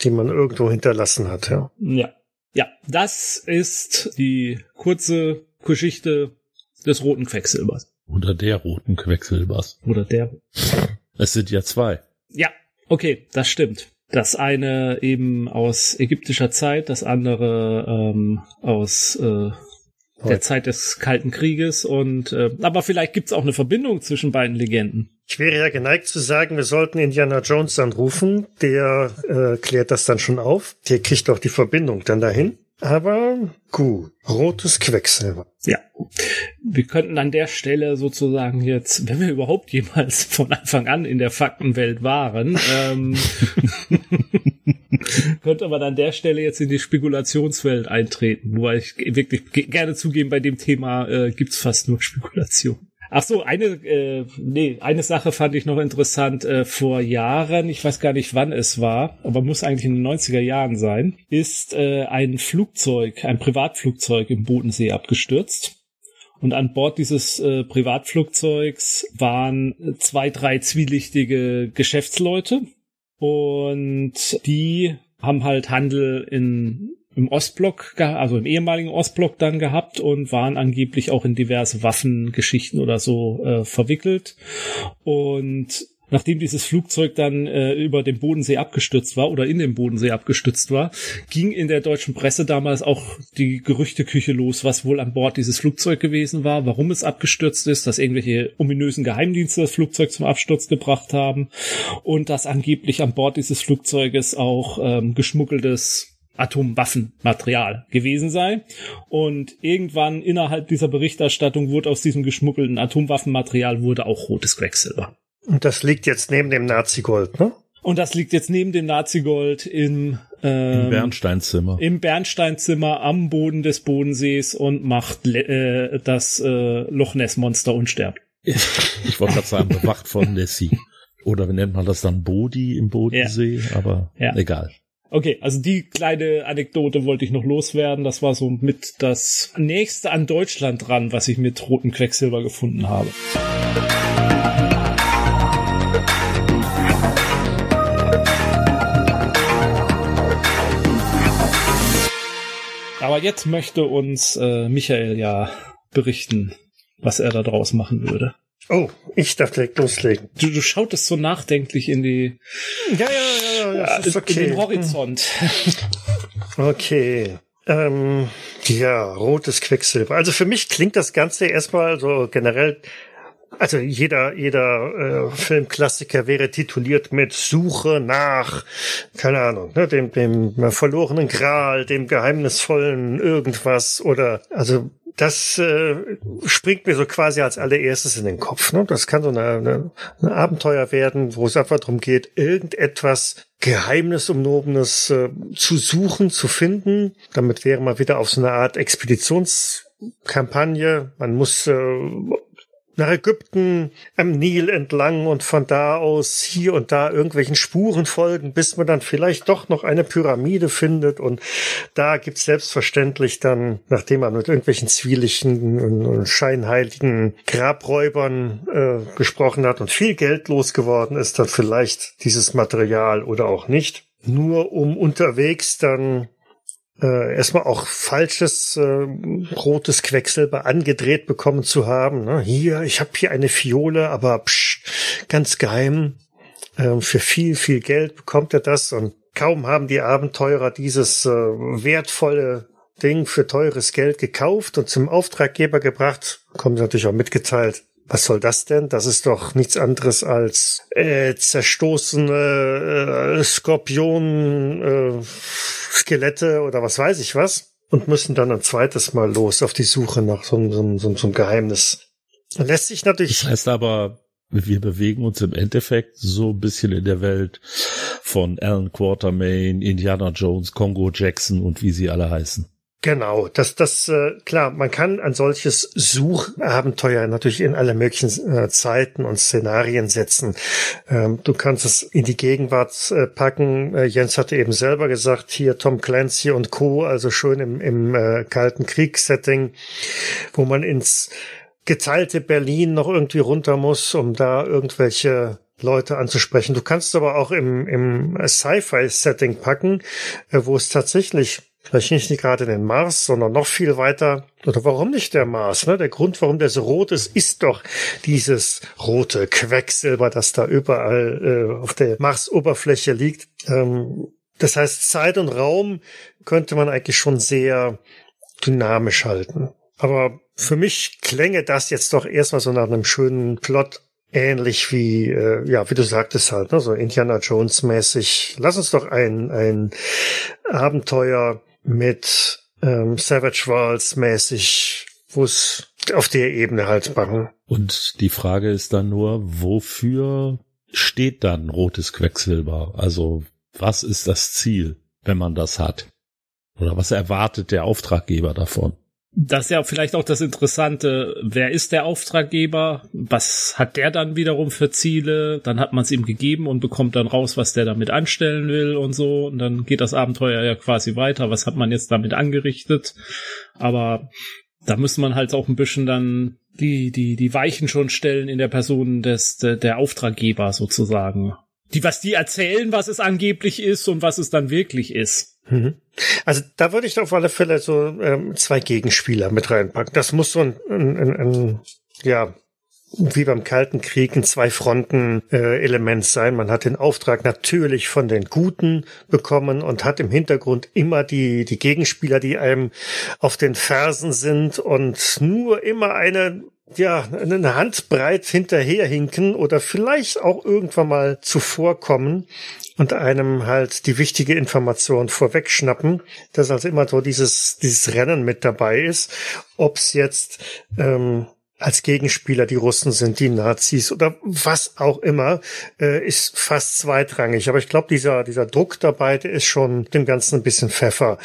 die man irgendwo hinterlassen hat, ja.
Ja. Ja, das ist die kurze Geschichte des roten Quecksilbers.
Oder der roten Quecksilbers.
Oder der.
Es sind ja zwei.
Ja, okay, das stimmt. Das eine eben aus ägyptischer Zeit, das andere ähm, aus äh, der Zeit des Kalten Krieges und äh, aber vielleicht gibt's auch eine Verbindung zwischen beiden Legenden.
Ich wäre ja geneigt zu sagen, wir sollten Indiana Jones anrufen, der äh, klärt das dann schon auf, der kriegt auch die Verbindung dann dahin. Aber gut, rotes Quecksilber.
Ja, wir könnten an der Stelle sozusagen jetzt, wenn wir überhaupt jemals von Anfang an in der Faktenwelt waren, ähm, [LAUGHS] [LAUGHS] [LAUGHS] könnte man an der Stelle jetzt in die Spekulationswelt eintreten, weil ich wirklich gerne zugeben, bei dem Thema äh, gibt's fast nur Spekulation. Ach so, eine, äh, nee, eine Sache fand ich noch interessant. Äh, vor Jahren, ich weiß gar nicht wann es war, aber muss eigentlich in den 90er Jahren sein, ist äh, ein Flugzeug, ein Privatflugzeug im Bodensee abgestürzt. Und an Bord dieses äh, Privatflugzeugs waren zwei, drei zwielichtige Geschäftsleute. Und die haben halt Handel in im Ostblock, also im ehemaligen Ostblock dann gehabt und waren angeblich auch in diverse Waffengeschichten oder so äh, verwickelt. Und nachdem dieses Flugzeug dann äh, über den Bodensee abgestürzt war oder in den Bodensee abgestürzt war, ging in der deutschen Presse damals auch die Gerüchteküche los, was wohl an Bord dieses Flugzeug gewesen war, warum es abgestürzt ist, dass irgendwelche ominösen Geheimdienste das Flugzeug zum Absturz gebracht haben und dass angeblich an Bord dieses Flugzeuges auch ähm, geschmuggeltes Atomwaffenmaterial gewesen sei. Und irgendwann innerhalb dieser Berichterstattung wurde aus diesem geschmuggelten Atomwaffenmaterial wurde auch rotes Quecksilber.
Und das liegt jetzt neben dem Nazi-Gold, ne?
Und das liegt jetzt neben dem Nazi-Gold im,
ähm, Im Bernsteinzimmer.
Im Bernsteinzimmer am Boden des Bodensees und macht äh, das äh, Loch Ness Monster unsterblich.
Ich wollte gerade sagen, bewacht von Nessie. Oder wie nennt man das dann? Bodi im Bodensee? Ja. Aber ja. egal.
Okay, also die kleine Anekdote wollte ich noch loswerden. Das war so mit das nächste an Deutschland dran, was ich mit rotem Quecksilber gefunden habe. Aber jetzt möchte uns äh, Michael ja berichten, was er da draus machen würde.
Oh, ich darf direkt loslegen.
Du, du schautest so nachdenklich in die.
Ja, ja, ja, ja, das ist okay.
In den Horizont.
Okay. Ähm, ja, rotes Quecksilber. Also für mich klingt das Ganze erstmal so generell. Also jeder jeder äh, Filmklassiker wäre tituliert mit Suche nach, keine Ahnung, ne, dem dem verlorenen Gral, dem geheimnisvollen irgendwas oder also das äh, springt mir so quasi als allererstes in den Kopf. Ne? Das kann so eine, eine, ein Abenteuer werden, wo es einfach darum geht, irgendetwas Geheimnisumnobenes äh, zu suchen, zu finden. Damit wäre man wieder auf so eine Art Expeditionskampagne. Man muss äh, nach Ägypten am Nil entlang und von da aus hier und da irgendwelchen Spuren folgen, bis man dann vielleicht doch noch eine Pyramide findet. Und da gibt's selbstverständlich dann, nachdem man mit irgendwelchen zwielichten und scheinheiligen Grabräubern äh, gesprochen hat und viel Geld losgeworden ist, dann vielleicht dieses Material oder auch nicht. Nur um unterwegs dann äh, erstmal auch falsches äh, rotes Quecksilber angedreht bekommen zu haben. Ne? Hier, ich habe hier eine Fiole, aber psch, ganz geheim. Äh, für viel, viel Geld bekommt er das und kaum haben die Abenteurer dieses äh, wertvolle Ding für teures Geld gekauft und zum Auftraggeber gebracht, kommt natürlich auch mitgeteilt, was soll das denn? Das ist doch nichts anderes als äh, zerstoßene äh, Skorpion, äh, Skelette oder was weiß ich was. Und müssen dann ein zweites Mal los auf die Suche nach so, so, so, so einem Geheimnis. Lässt sich natürlich.
Das heißt aber, wir bewegen uns im Endeffekt so ein bisschen in der Welt von Alan Quatermain, Indiana Jones, Congo Jackson und wie sie alle heißen.
Genau, das, das, äh, klar, man kann ein solches Suchabenteuer natürlich in alle möglichen äh, Zeiten und Szenarien setzen. Ähm, du kannst es in die Gegenwart äh, packen. Äh, Jens hatte eben selber gesagt, hier Tom Clancy und Co., also schön im, im äh, Kalten Kriegssetting, wo man ins geteilte Berlin noch irgendwie runter muss, um da irgendwelche Leute anzusprechen. Du kannst aber auch im, im Sci-Fi-Setting packen, äh, wo es tatsächlich vielleicht nicht gerade den Mars, sondern noch viel weiter. Oder warum nicht der Mars? Ne? Der Grund, warum der so rot ist, ist doch dieses rote Quecksilber, das da überall äh, auf der Marsoberfläche liegt. Ähm, das heißt, Zeit und Raum könnte man eigentlich schon sehr dynamisch halten. Aber für mich klänge das jetzt doch erstmal so nach einem schönen Plot ähnlich wie, äh, ja, wie du sagtest halt, ne, so Indiana Jones mäßig. Lass uns doch ein, ein Abenteuer mit ähm, Savage Worlds mäßig, wo es auf der Ebene halt machen.
Und die Frage ist dann nur, wofür steht dann rotes Quecksilber? Also was ist das Ziel, wenn man das hat? Oder was erwartet der Auftraggeber davon?
Das ist ja vielleicht auch das Interessante. Wer ist der Auftraggeber? Was hat der dann wiederum für Ziele? Dann hat man es ihm gegeben und bekommt dann raus, was der damit anstellen will und so. Und dann geht das Abenteuer ja quasi weiter. Was hat man jetzt damit angerichtet? Aber da muss man halt auch ein bisschen dann die, die, die Weichen schon stellen in der Person des, der Auftraggeber sozusagen. Die, was die erzählen, was es angeblich ist und was es dann wirklich ist.
Mhm. Also da würde ich auf alle Fälle so ähm, zwei Gegenspieler mit reinpacken. Das muss so ein, ein, ein, ein ja, wie beim Kalten Krieg ein Zwei-Fronten-Element äh, sein. Man hat den Auftrag natürlich von den Guten bekommen und hat im Hintergrund immer die, die Gegenspieler, die einem auf den Fersen sind und nur immer eine ja, eine Handbreit hinterherhinken oder vielleicht auch irgendwann mal zuvorkommen und einem halt die wichtige Information vorwegschnappen, dass also immer so dieses, dieses Rennen mit dabei ist, ob's jetzt ähm, als Gegenspieler die Russen sind, die Nazis oder was auch immer, äh, ist fast zweitrangig. Aber ich glaube, dieser, dieser Druck dabei, der ist schon dem Ganzen ein bisschen Pfeffer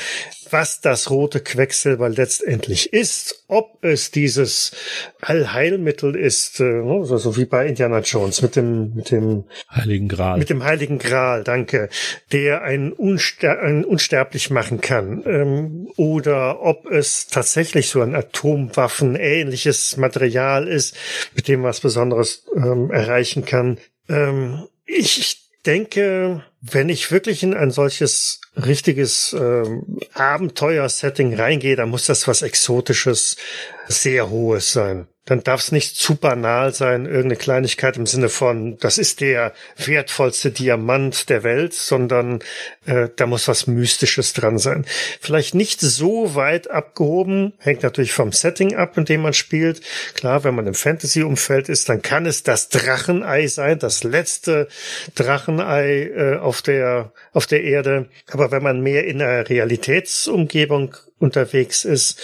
was das rote Quecksilber letztendlich ist, ob es dieses Allheilmittel ist, äh, ne, so, so wie bei Indiana Jones mit dem mit dem
Heiligen Gral,
mit dem Heiligen Gral, danke, der einen, unster einen unsterblich machen kann, ähm, oder ob es tatsächlich so ein Atomwaffen ähnliches Material ist, mit dem was Besonderes ähm, erreichen kann. Ähm, ich denke, wenn ich wirklich in ein solches richtiges ähm, Abenteuer-Setting reingehe, dann muss das was Exotisches, sehr Hohes sein dann darf es nicht zu banal sein, irgendeine Kleinigkeit im Sinne von, das ist der wertvollste Diamant der Welt, sondern äh, da muss was Mystisches dran sein. Vielleicht nicht so weit abgehoben, hängt natürlich vom Setting ab, in dem man spielt. Klar, wenn man im Fantasy-Umfeld ist, dann kann es das Drachenei sein, das letzte Drachenei äh, auf der auf der Erde. Aber wenn man mehr in einer Realitätsumgebung unterwegs ist,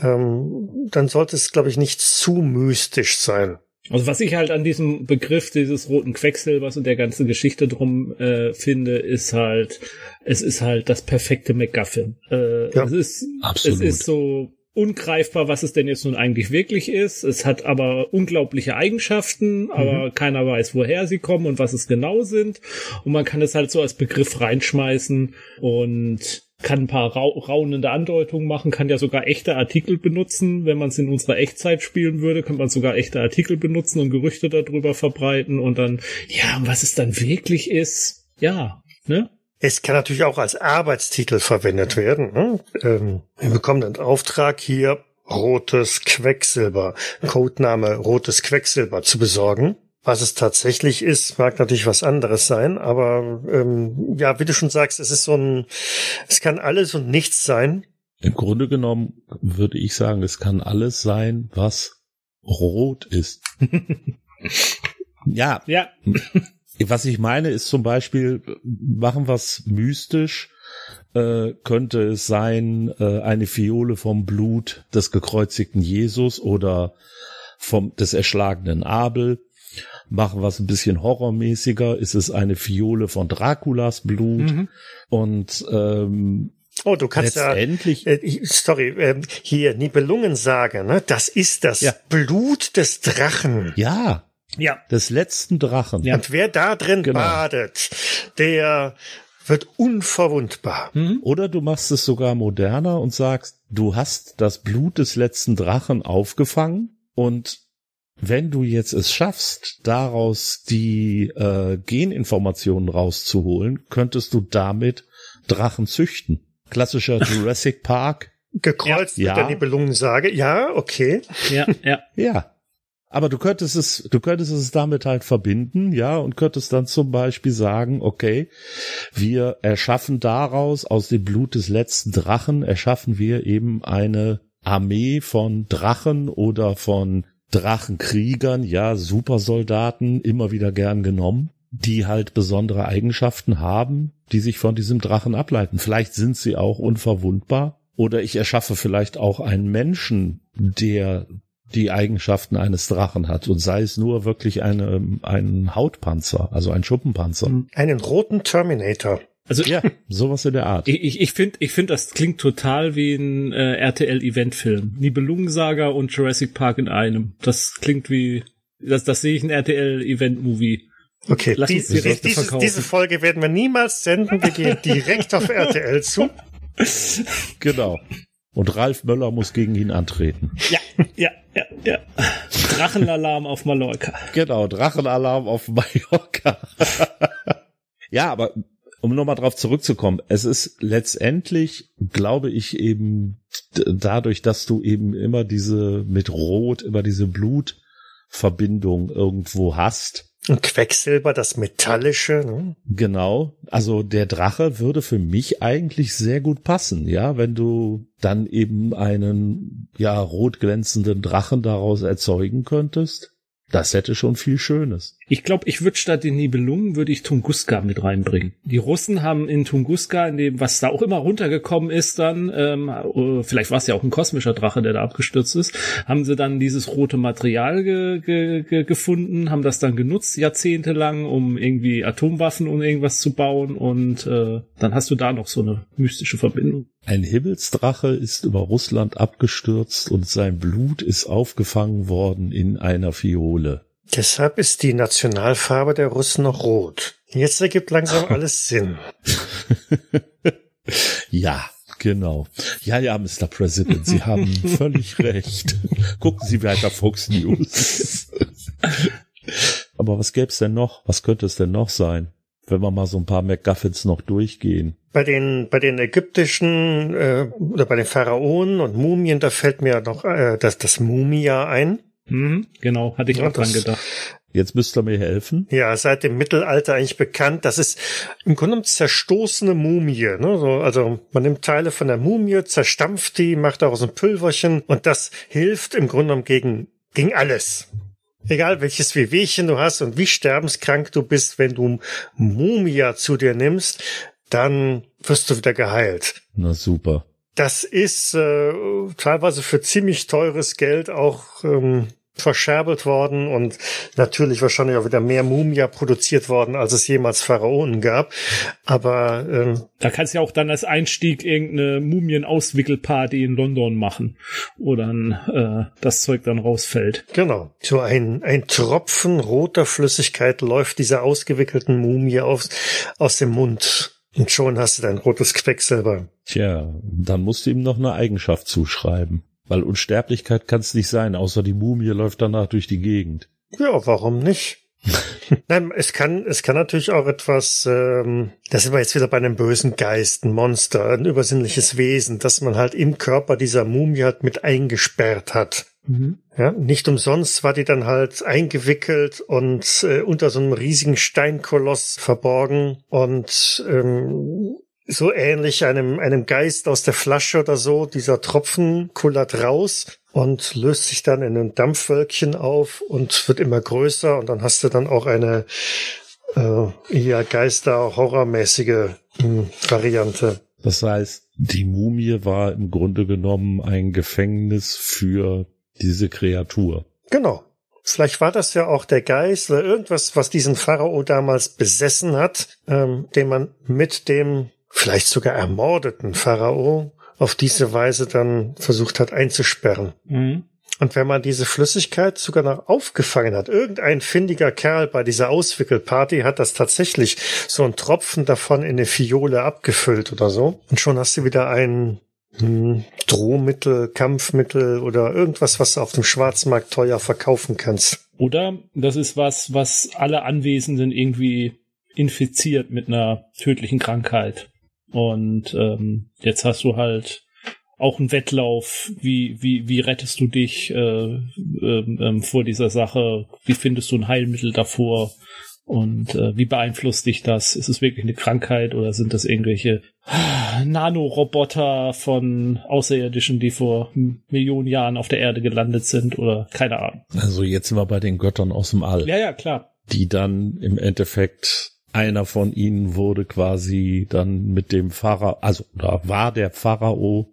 ähm, dann sollte es, glaube ich, nicht zu mystisch sein.
Also was ich halt an diesem Begriff dieses roten Quecksilbers und der ganzen Geschichte drum äh, finde, ist halt, es ist halt das perfekte MacGuffin. Äh, ja, es ist, absolut. es ist so ungreifbar, was es denn jetzt nun eigentlich wirklich ist. Es hat aber unglaubliche Eigenschaften, aber mhm. keiner weiß, woher sie kommen und was es genau sind. Und man kann es halt so als Begriff reinschmeißen und kann ein paar ra raunende Andeutungen machen, kann ja sogar echte Artikel benutzen. Wenn man es in unserer Echtzeit spielen würde, könnte man sogar echte Artikel benutzen und Gerüchte darüber verbreiten und dann, ja, was es dann wirklich ist, ja, ne?
Es kann natürlich auch als Arbeitstitel verwendet werden. Ne? Ähm, wir bekommen einen Auftrag hier, rotes Quecksilber, Codename rotes Quecksilber zu besorgen. Was es tatsächlich ist, mag natürlich was anderes sein, aber ähm, ja, wie du schon sagst, es ist so ein, es kann alles und nichts sein.
Im Grunde genommen würde ich sagen, es kann alles sein, was rot ist. ja,
Ja,
was ich meine ist zum Beispiel, machen was mystisch, äh, könnte es sein, äh, eine Fiole vom Blut des gekreuzigten Jesus oder vom, des erschlagenen Abel. Machen wir es ein bisschen horrormäßiger, ist es eine Fiole von Draculas Blut
Mhm.
und ähm,
Oh, du kannst ja, äh, sorry, ähm, hier Nibelungensage, ne? Das ist das
Ja.
Blut des Drachen.
ja
ja,
des letzten Drachen.
Ja.
Und wer da drin
Genau.
badet, der wird unverwundbar.
Oder du machst es sogar moderner und sagst, du hast das Blut des letzten Drachen aufgefangen und wenn du jetzt es schaffst, daraus die äh, Geninformationen rauszuholen, könntest du damit Drachen züchten. Klassischer [LAUGHS] Jurassic Park.
Gekreuzt
Ja.
mit der Nibelungensage. Ja, okay.
ja, ja. [LAUGHS]
Ja. Aber du könntest es, du könntest es damit halt verbinden, ja, und könntest dann zum Beispiel sagen, okay, wir erschaffen daraus, aus dem Blut des letzten Drachen, erschaffen wir eben eine Armee von Drachen oder von Drachenkriegern, ja, Supersoldaten, immer wieder gern genommen, die halt besondere Eigenschaften haben, die sich von diesem Drachen ableiten. Vielleicht sind sie auch unverwundbar. Oder ich erschaffe vielleicht auch einen Menschen, der die Eigenschaften eines Drachen hat und sei es nur wirklich eine, ein Hautpanzer, also ein Schuppenpanzer.
Einen roten Terminator.
Also
Ja, sowas in der Art.
Ich, ich, ich finde, ich find, das klingt total wie ein äh, RTL-Eventfilm. Nibelungensaga und Jurassic Park in einem. Das klingt wie, das, das sehe ich ein RTL-Event-Movie.
Okay,
Lass uns
die,
die Rechte
dieses,
verkaufen.
diese Folge werden wir niemals senden. Wir gehen [LAUGHS] direkt auf RTL zu.
Genau. Und Ralf Möller muss gegen ihn antreten.
Ja, ja, ja, ja. Drachenalarm auf Mallorca.
Genau, Drachenalarm auf Mallorca. [LAUGHS] ja, aber um nochmal drauf zurückzukommen, es ist letztendlich, glaube ich, eben dadurch, dass du eben immer diese mit Rot, immer diese Blutverbindung irgendwo hast,
Und Quecksilber, das Metallische. Ne?
Genau. Also der Drache würde für mich eigentlich sehr gut passen, ja, wenn du dann eben einen, ja, rot glänzenden Drachen daraus erzeugen könntest. Das hätte schon viel Schönes.
Ich glaube, ich würde statt den Nibelungen würde ich Tunguska mit reinbringen. Die Russen haben in Tunguska, in dem, was da auch immer runtergekommen ist, dann, ähm, äh, vielleicht war es ja auch ein kosmischer Drache, der da abgestürzt ist, haben sie dann dieses rote Material ge ge ge gefunden, haben das dann genutzt, jahrzehntelang, um irgendwie Atomwaffen und irgendwas zu bauen und äh, dann hast du da noch so eine mystische Verbindung.
Ein Himmelsdrache ist über Russland abgestürzt und sein Blut ist aufgefangen worden in einer Fiole.
Deshalb ist die Nationalfarbe der Russen noch rot. Jetzt ergibt langsam [LAUGHS] alles Sinn. [LAUGHS]
Ja, genau. Ja, ja, Mr. President, Sie haben [LAUGHS] völlig recht. Gucken Sie weiter Fox News. Aber was gäb's denn noch? Was könnte es denn noch sein? Wenn wir mal so ein paar MacGuffins noch durchgehen.
Bei den, bei den ägyptischen äh, oder bei den Pharaonen und Mumien, da fällt mir noch äh, das, das Mumia ein.
Mhm, genau, hatte ich
Ja,
auch dran gedacht.
Jetzt müsst ihr mir helfen.
Ja, seit dem Mittelalter eigentlich bekannt. Das ist im Grunde genommen zerstoßene Mumie. Ne? So, also man nimmt Teile von der Mumie, zerstampft die, macht daraus ein Pülverchen und das hilft im Grunde genommen gegen, gegen alles. Egal welches Wehwehchen du hast und wie sterbenskrank du bist, wenn du Mumia zu dir nimmst, dann wirst du wieder geheilt.
Na super.
Das ist äh, teilweise für ziemlich teures Geld auch ähm, verscherbelt worden und natürlich wahrscheinlich auch wieder mehr Mumia produziert worden, als es jemals Pharaonen gab. Aber ähm,
Da kannst du ja auch dann als Einstieg irgendeine Mumien-Auswickelparty in London machen, wo dann äh, das Zeug dann rausfällt.
genau, so ein, ein Tropfen roter Flüssigkeit läuft dieser ausgewickelten Mumie aus, aus dem Mund. Und schon hast du dein rotes Quecksilber.
Tja, dann musst du ihm noch eine Eigenschaft zuschreiben. Weil Unsterblichkeit kann es nicht sein, außer die Mumie läuft danach durch die Gegend.
Ja, warum nicht? [LAUGHS] Nein, es kann, es kann natürlich auch etwas, ähm, da sind wir jetzt wieder bei einem bösen Geist, ein Monster, ein übersinnliches Wesen, das man halt im Körper dieser Mumie halt mit eingesperrt hat. Ja, nicht umsonst war die dann halt eingewickelt und äh, unter so einem riesigen Steinkoloss verborgen und ähm, so ähnlich einem, einem Geist aus der Flasche oder so. Dieser Tropfen kullert raus und löst sich dann in ein Dampfwölkchen auf und wird immer größer und dann hast du dann auch eine äh, eher Geister-Horrormäßige hm, Variante.
Das heißt, die Mumie war im Grunde genommen ein Gefängnis für diese Kreatur.
Genau. Vielleicht war das ja auch der Geist oder irgendwas, was diesen Pharao damals besessen hat, ähm, den man mit dem vielleicht sogar ermordeten Pharao auf diese Weise dann versucht hat einzusperren.
Mhm.
Und wenn man diese Flüssigkeit sogar noch aufgefangen hat, irgendein findiger Kerl bei dieser Auswickelparty hat das tatsächlich so einen Tropfen davon in eine Fiole abgefüllt oder so. Und schon hast du wieder ein hm, Drohmittel, Kampfmittel oder irgendwas, was du auf dem Schwarzmarkt teuer verkaufen kannst.
Oder das ist was, was alle Anwesenden irgendwie infiziert mit einer tödlichen Krankheit. Und ähm, jetzt hast du halt auch ein Wettlauf. Wie, wie, wie rettest du dich äh, ähm, ähm, vor dieser Sache? Wie findest du ein Heilmittel davor? Und äh, wie beeinflusst dich das? Ist es wirklich eine Krankheit oder sind das irgendwelche Nanoroboter von Außerirdischen, die vor Millionen Jahren auf der Erde gelandet sind oder keine Ahnung?
Also jetzt sind wir bei den Göttern aus dem All.
Ja, ja, klar.
Die dann im Endeffekt einer von ihnen wurde quasi dann mit dem Pharao, also da war der Pharao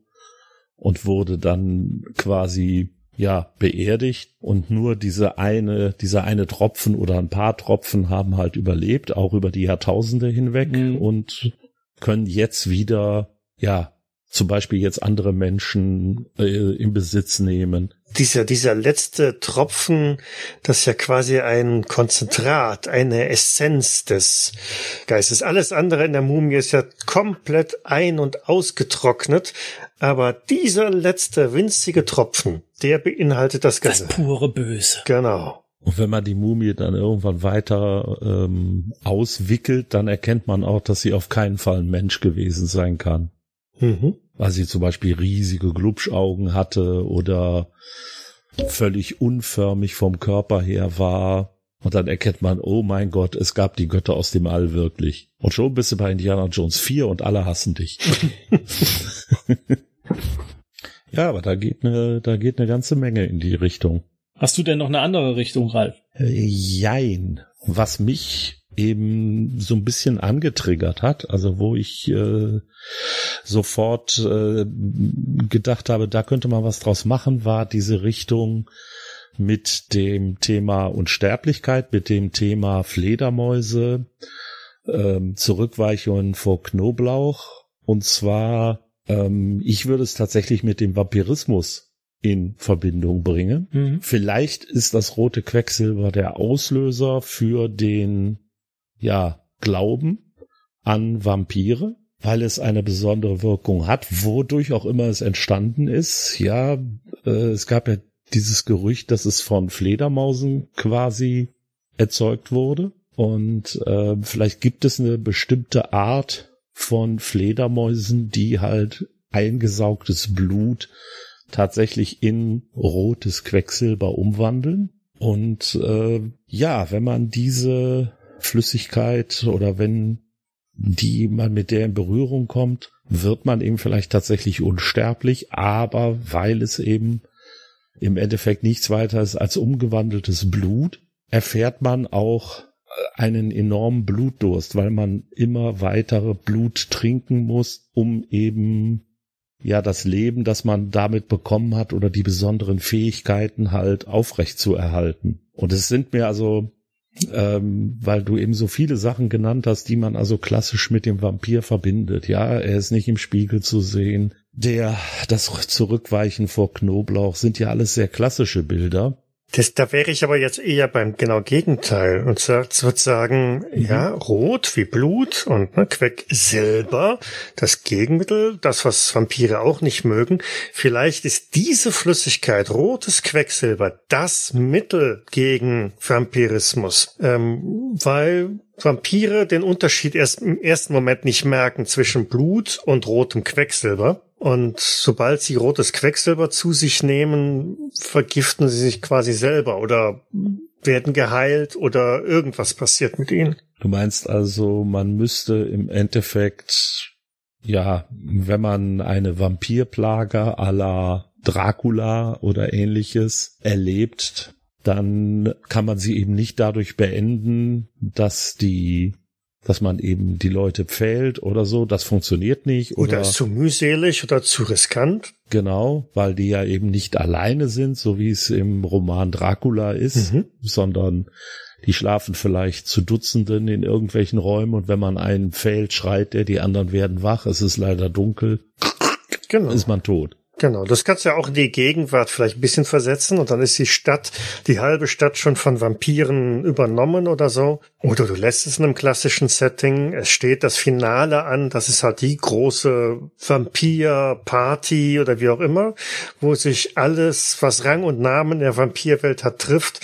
und wurde dann quasi ja beerdigt und nur diese eine dieser eine Tropfen oder ein paar Tropfen haben halt überlebt auch über die Jahrtausende hinweg
Mhm.
und können jetzt wieder ja zum Beispiel jetzt andere Menschen äh, in Besitz nehmen
Dieser, dieser letzte Tropfen, das ist ja quasi ein Konzentrat, eine Essenz des Geistes. Alles andere in der Mumie ist ja komplett ein- und ausgetrocknet. Aber dieser letzte winzige Tropfen, der beinhaltet das
Das
Ganze.
pure Böse.
Genau.
Und wenn man die Mumie dann irgendwann weiter ähm, auswickelt, dann erkennt man auch, dass sie auf keinen Fall ein Mensch gewesen sein kann.
Mhm.
Weil sie zum Beispiel riesige Glubschaugen hatte oder völlig unförmig vom Körper her war. Und dann erkennt man, oh mein Gott, es gab die Götter aus dem All wirklich. Und schon bist du bei Indiana Jones 4 und alle hassen dich. [LAUGHS] ja, aber da geht eine, da geht eine ganze Menge in die Richtung.
Hast du denn noch eine andere Richtung, Ralf?
Äh, Jein. Was mich eben so ein bisschen angetriggert hat, also wo ich äh, sofort äh, gedacht habe, da könnte man was draus machen, war diese Richtung mit dem Thema Unsterblichkeit, mit dem Thema Fledermäuse, ähm, Zurückweichungen vor Knoblauch. Und zwar, ähm, ich würde es tatsächlich mit dem Vampirismus in Verbindung bringen.
Mhm.
Vielleicht ist das rote Quecksilber der Auslöser für den, ja, Glauben an Vampire, weil es eine besondere Wirkung hat, wodurch auch immer es entstanden ist. Ja, äh, es gab ja dieses Gerücht, dass es von Fledermausen quasi erzeugt wurde. Und äh, vielleicht gibt es eine bestimmte Art von Fledermäusen, die halt eingesaugtes Blut tatsächlich in rotes Quecksilber umwandeln. Und äh, ja, wenn man diese Flüssigkeit oder wenn die man mit der in Berührung kommt, wird man eben vielleicht tatsächlich unsterblich, aber weil es eben im Endeffekt nichts weiter ist als umgewandeltes Blut, erfährt man auch einen enormen Blutdurst, weil man immer weitere Blut trinken muss, um eben ja das Leben, das man damit bekommen hat oder die besonderen Fähigkeiten halt aufrecht zu erhalten. Und es sind mir also, ähm, weil du eben so viele Sachen genannt hast, die man also klassisch mit dem Vampir verbindet. Ja, er ist nicht im Spiegel zu sehen. Der, das Zurückweichen vor Knoblauch sind ja alles sehr klassische Bilder.
Das, da wäre ich aber jetzt eher beim genau Gegenteil und sa- würde sagen, ja, rot wie Blut und ne, Quecksilber, das Gegenmittel, das, was Vampire auch nicht mögen. Vielleicht ist diese Flüssigkeit, rotes Quecksilber, das Mittel gegen Vampirismus, ähm, weil Vampire den Unterschied erst im ersten Moment nicht merken zwischen Blut und rotem Quecksilber. Und sobald sie rotes Quecksilber zu sich nehmen, vergiften sie sich quasi selber oder werden geheilt oder irgendwas passiert mit ihnen.
Du meinst also, man müsste im Endeffekt, ja, wenn man eine Vampirplage à la Dracula oder ähnliches erlebt, dann kann man sie eben nicht dadurch beenden, dass die dass man eben die Leute pfählt oder so, das funktioniert nicht.
Oder, oder ist zu mühselig oder zu riskant.
Genau, weil die ja eben nicht alleine sind, so wie es im Roman Dracula ist, mhm. sondern die schlafen vielleicht zu Dutzenden in irgendwelchen Räumen und wenn man einen fällt, schreit der, die anderen werden wach, es ist leider dunkel, genau. ist man tot.
Genau, das kannst du ja auch in die Gegenwart vielleicht ein bisschen versetzen und dann ist die Stadt, die halbe Stadt schon von Vampiren übernommen oder so. Oder du lässt es in einem klassischen Setting, es steht das Finale an, das ist halt die große Vampir-Party oder wie auch immer, wo sich alles, was Rang und Namen in der Vampirwelt hat, trifft.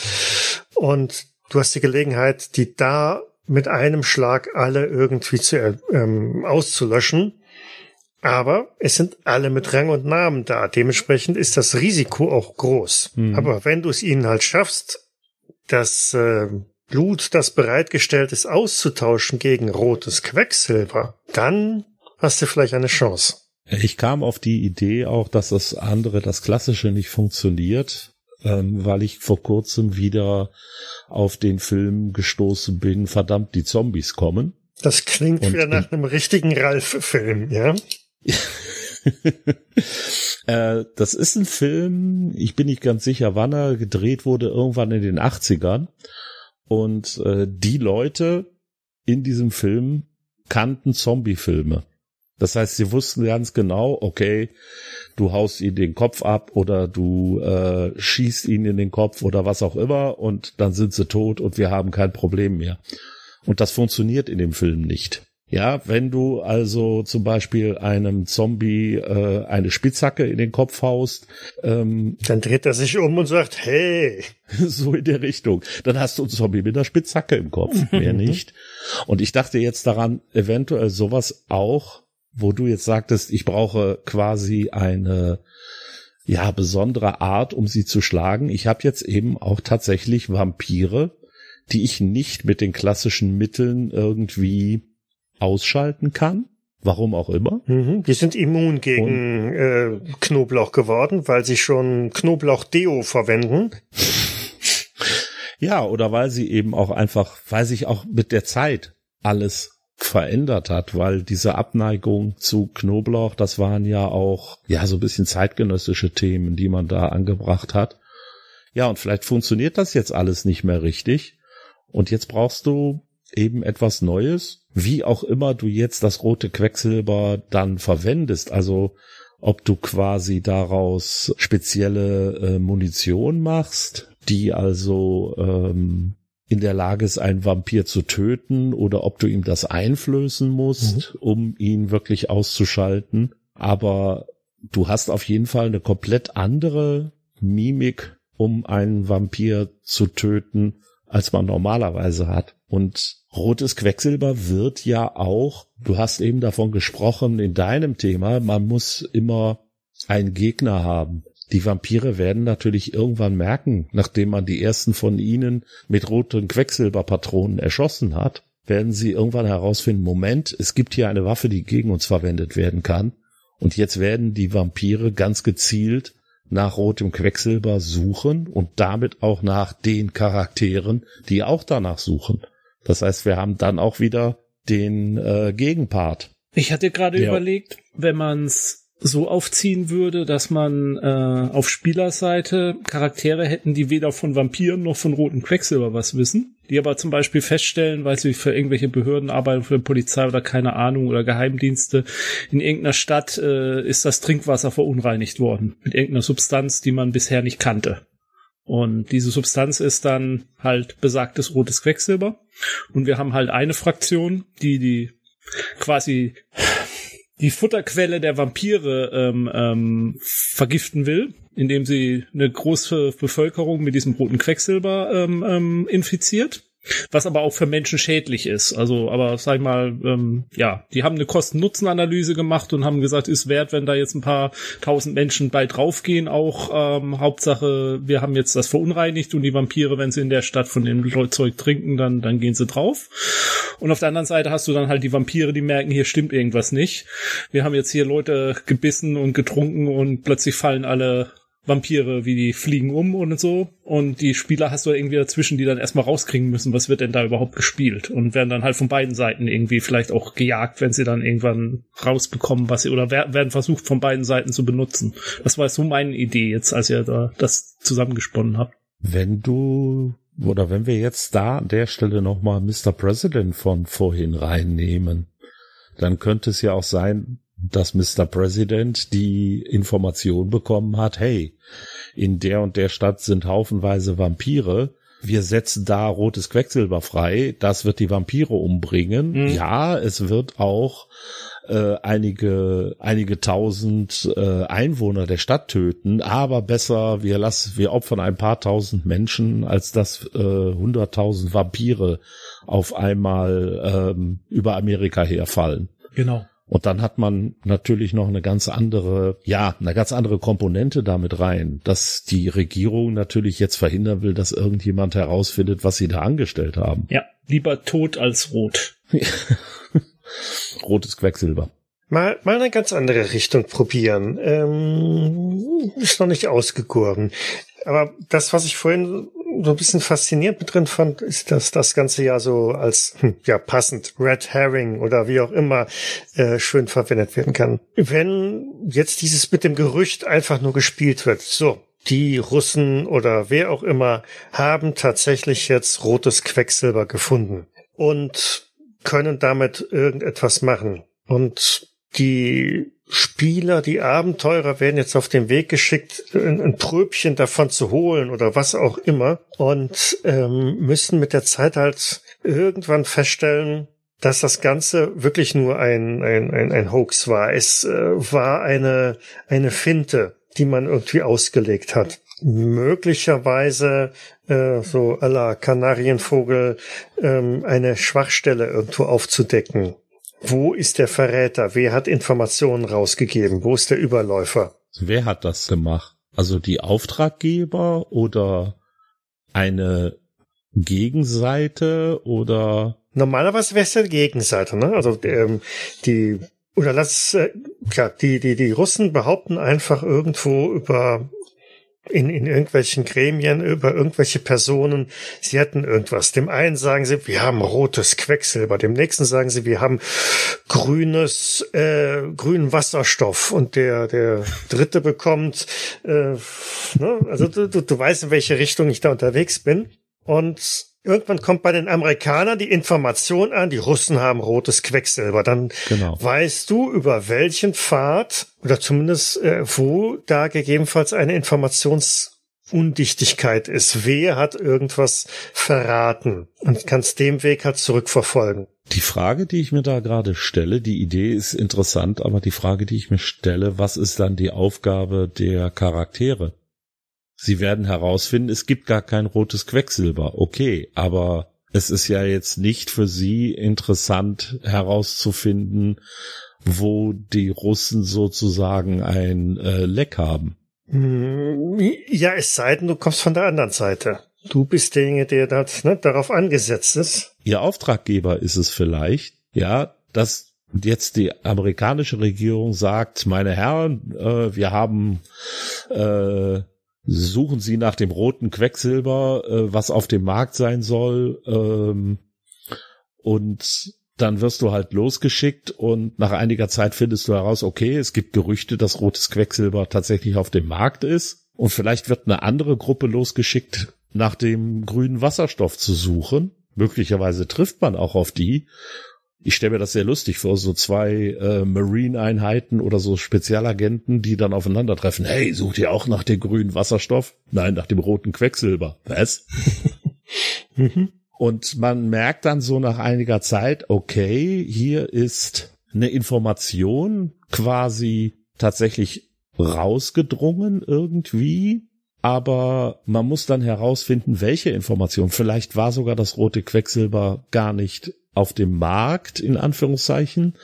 Und du hast die Gelegenheit, die da mit einem Schlag alle irgendwie zu, ähm, auszulöschen. Aber es sind alle mit Rang und Namen da. Dementsprechend ist das Risiko auch groß. Mhm. Aber wenn du es ihnen halt schaffst, das äh, Blut, das bereitgestellt ist, auszutauschen gegen rotes Quecksilber, dann hast du vielleicht eine Chance.
Ich kam auf die Idee auch, dass das andere, das Klassische nicht funktioniert, ähm, weil ich vor kurzem wieder auf den Film gestoßen bin, verdammt, die Zombies kommen.
Das klingt Und wieder nach einem richtigen Ralf-Film, ja? [LAUGHS]
äh, das ist ein Film, ich bin nicht ganz sicher, wann er gedreht wurde, irgendwann in den 80ern. Und äh, die Leute in diesem Film kannten Zombie-Filme. Das heißt, sie wussten ganz genau, okay, du haust ihn den Kopf ab oder du äh, schießt ihn in den Kopf oder was auch immer und dann sind sie tot und wir haben kein Problem mehr. Und das funktioniert in dem Film nicht. Ja, wenn du also zum Beispiel einem Zombie äh, eine Spitzhacke in den Kopf haust, ähm,
dann dreht er sich um und sagt, hey. [LAUGHS]
so in der Richtung. Dann hast du einen Zombie mit einer Spitzhacke im Kopf, [LAUGHS] mehr nicht. Und ich dachte jetzt daran, eventuell sowas auch, wo du jetzt sagtest, ich brauche quasi eine ja besondere Art, um sie zu schlagen. Ich habe jetzt eben auch tatsächlich Vampire, die ich nicht mit den klassischen Mitteln irgendwie ausschalten kann. Warum auch immer.
Mhm, die sind immun gegen äh, Knoblauch geworden, weil sie schon Knoblauch-Deo verwenden.
ja, oder weil sie eben auch einfach, weil sich auch mit der Zeit alles verändert hat, weil diese Abneigung zu Knoblauch, das waren ja auch, ja, so ein bisschen zeitgenössische Themen, die man da angebracht hat. Ja, und vielleicht funktioniert das jetzt alles nicht mehr richtig. Und jetzt brauchst du eben etwas Neues, wie auch immer du jetzt das rote Quecksilber dann verwendest. Also ob du quasi daraus spezielle äh, Munition machst, die also ähm, in der Lage ist, einen Vampir zu töten, oder ob du ihm das einflößen musst, mhm. um ihn wirklich auszuschalten. Aber du hast auf jeden Fall eine komplett andere Mimik, um einen Vampir zu töten, als man normalerweise hat. Und rotes Quecksilber wird ja auch, du hast eben davon gesprochen in deinem Thema, man muss immer einen Gegner haben. Die Vampire werden natürlich irgendwann merken, nachdem man die ersten von ihnen mit roten Quecksilberpatronen erschossen hat, werden sie irgendwann herausfinden, Moment, es gibt hier eine Waffe, die gegen uns verwendet werden kann. Und jetzt werden die Vampire ganz gezielt nach rotem Quecksilber suchen und damit auch nach den Charakteren, die auch danach suchen. Das heißt, wir haben dann auch wieder den äh, Gegenpart.
Ich hatte gerade überlegt, wenn man es so aufziehen würde, dass man äh, auf Spielerseite Charaktere hätten, die weder von Vampiren noch von rotem Quecksilber was wissen, die aber zum Beispiel feststellen, weil sie für irgendwelche Behörden arbeiten, für die Polizei oder keine Ahnung oder Geheimdienste, in irgendeiner Stadt äh, ist das Trinkwasser verunreinigt worden mit irgendeiner Substanz, die man bisher nicht kannte. Und diese Substanz ist dann halt besagtes rotes Quecksilber. Und wir haben halt eine Fraktion, die die quasi die Futterquelle der Vampire ähm, ähm, vergiften will, indem sie eine große Bevölkerung mit diesem roten Quecksilber ähm, ähm, infiziert. Was aber auch für Menschen schädlich ist. Also, aber sag ich mal, ähm, ja, die haben eine Kosten-Nutzen-Analyse gemacht und haben gesagt, ist wert, wenn da jetzt ein paar tausend Menschen bei draufgehen. Auch ähm, Hauptsache, wir haben jetzt das verunreinigt und die Vampire, wenn sie in der Stadt von dem Zeug trinken, dann, dann gehen sie drauf. Und auf der anderen Seite hast du dann halt die Vampire, die merken, hier stimmt irgendwas nicht. Wir haben jetzt hier Leute gebissen und getrunken und plötzlich fallen alle Vampire, wie die fliegen um und so. Und die Spieler hast du irgendwie dazwischen, die dann erstmal rauskriegen müssen, was wird denn da überhaupt gespielt. Und werden dann halt von beiden Seiten irgendwie vielleicht auch gejagt, wenn sie dann irgendwann rausbekommen, was sie, oder werden versucht von beiden Seiten zu benutzen. Das war so meine Idee jetzt, als ihr da das zusammengesponnen habt.
Wenn du, oder wenn wir jetzt da an der Stelle nochmal Mr. President von vorhin reinnehmen, dann könnte es ja auch sein, dass Mr. President die Information bekommen hat, hey, in der und der Stadt sind haufenweise Vampire. Wir setzen da rotes Quecksilber frei. Das wird die Vampire umbringen. Mhm. Ja, es wird auch äh, einige einige tausend äh, Einwohner der Stadt töten, aber besser wir lassen wir opfern ein paar tausend Menschen, als dass äh, hunderttausend Vampire auf einmal ähm, über Amerika herfallen.
Genau.
Und dann hat man natürlich noch eine ganz andere, ja, eine ganz andere Komponente damit rein, dass die Regierung natürlich jetzt verhindern will, dass irgendjemand herausfindet, was sie da angestellt haben.
Ja, lieber tot als rot. [LAUGHS]
Rotes Quecksilber.
Mal, mal eine ganz andere Richtung probieren. Ähm, ist noch nicht ausgegoren. Aber das, was ich vorhin so ein bisschen faszinierend mit drin fand, ist, dass das Ganze ja so als hm, ja passend Red Herring oder wie auch immer äh, schön verwendet werden kann. Wenn jetzt dieses mit dem Gerücht einfach nur gespielt wird, so die Russen oder wer auch immer haben tatsächlich jetzt rotes Quecksilber gefunden und können damit irgendetwas machen. Und die Spieler, die Abenteurer werden jetzt auf den Weg geschickt, ein, ein Tröpchen davon zu holen oder was auch immer und ähm, müssen mit der Zeit halt irgendwann feststellen, dass das Ganze wirklich nur ein, ein, ein, ein Hoax war. Es äh, war eine, eine Finte, die man irgendwie ausgelegt hat. Möglicherweise äh, so à la Kanarienvogel ähm, eine Schwachstelle irgendwo aufzudecken wo ist der Verräter? Wer hat Informationen rausgegeben? Wo ist der Überläufer?
Wer hat das gemacht? Also die Auftraggeber oder eine Gegenseite oder?
Normalerweise wäre es ja Gegenseite, ne? Also ähm, die oder lass äh, klar, die die die Russen behaupten einfach irgendwo über in, in irgendwelchen Gremien über irgendwelche Personen, sie hätten irgendwas. Dem einen sagen sie, wir haben rotes Quecksilber, dem nächsten sagen sie, wir haben grünes, äh, grünen Wasserstoff und der, der dritte bekommt, äh, ne? also du, du, du weißt, in welche Richtung ich da unterwegs bin. Und Irgendwann kommt bei den Amerikanern die Information an, die Russen haben rotes Quecksilber. Dann genau. weißt du, über welchen Pfad oder zumindest äh, wo da gegebenenfalls eine Informationsundichtigkeit ist. Wer hat irgendwas verraten und kannst dem Weg halt zurückverfolgen.
Die Frage, die ich mir da gerade stelle, die Idee ist interessant, aber die Frage, die ich mir stelle, was ist dann die Aufgabe der Charaktere? Sie werden herausfinden, es gibt gar kein rotes Quecksilber. Okay, aber es ist ja jetzt nicht für Sie interessant herauszufinden, wo die Russen sozusagen ein äh, Leck haben.
Hm, ja, es sei denn, du kommst von der anderen Seite. Du bist derjenige, der das, ne, darauf angesetzt ist.
Ihr Auftraggeber ist es vielleicht, ja, dass jetzt die amerikanische Regierung sagt, meine Herren, äh, wir haben äh, suchen sie nach dem roten Quecksilber, äh, was auf dem Markt sein soll, ähm, und dann wirst du halt losgeschickt und nach einiger Zeit findest du heraus, okay, es gibt Gerüchte, dass rotes Quecksilber tatsächlich auf dem Markt ist und vielleicht wird eine andere Gruppe losgeschickt, nach dem grünen Wasserstoff zu suchen. Möglicherweise trifft man auch auf die ich stelle mir das sehr lustig vor, so zwei äh, Marine-Einheiten oder so Spezialagenten, die dann aufeinandertreffen. Hey, sucht ihr auch nach dem grünen Wasserstoff? Nein, nach dem roten Quecksilber. Was? [LAUGHS] Mhm. Und man merkt dann so nach einiger Zeit, okay, hier ist eine Information quasi tatsächlich rausgedrungen irgendwie. aber man muss dann herausfinden, welche Information. Vielleicht war sogar das rote Quecksilber gar nicht auf dem Markt, in Anführungszeichen,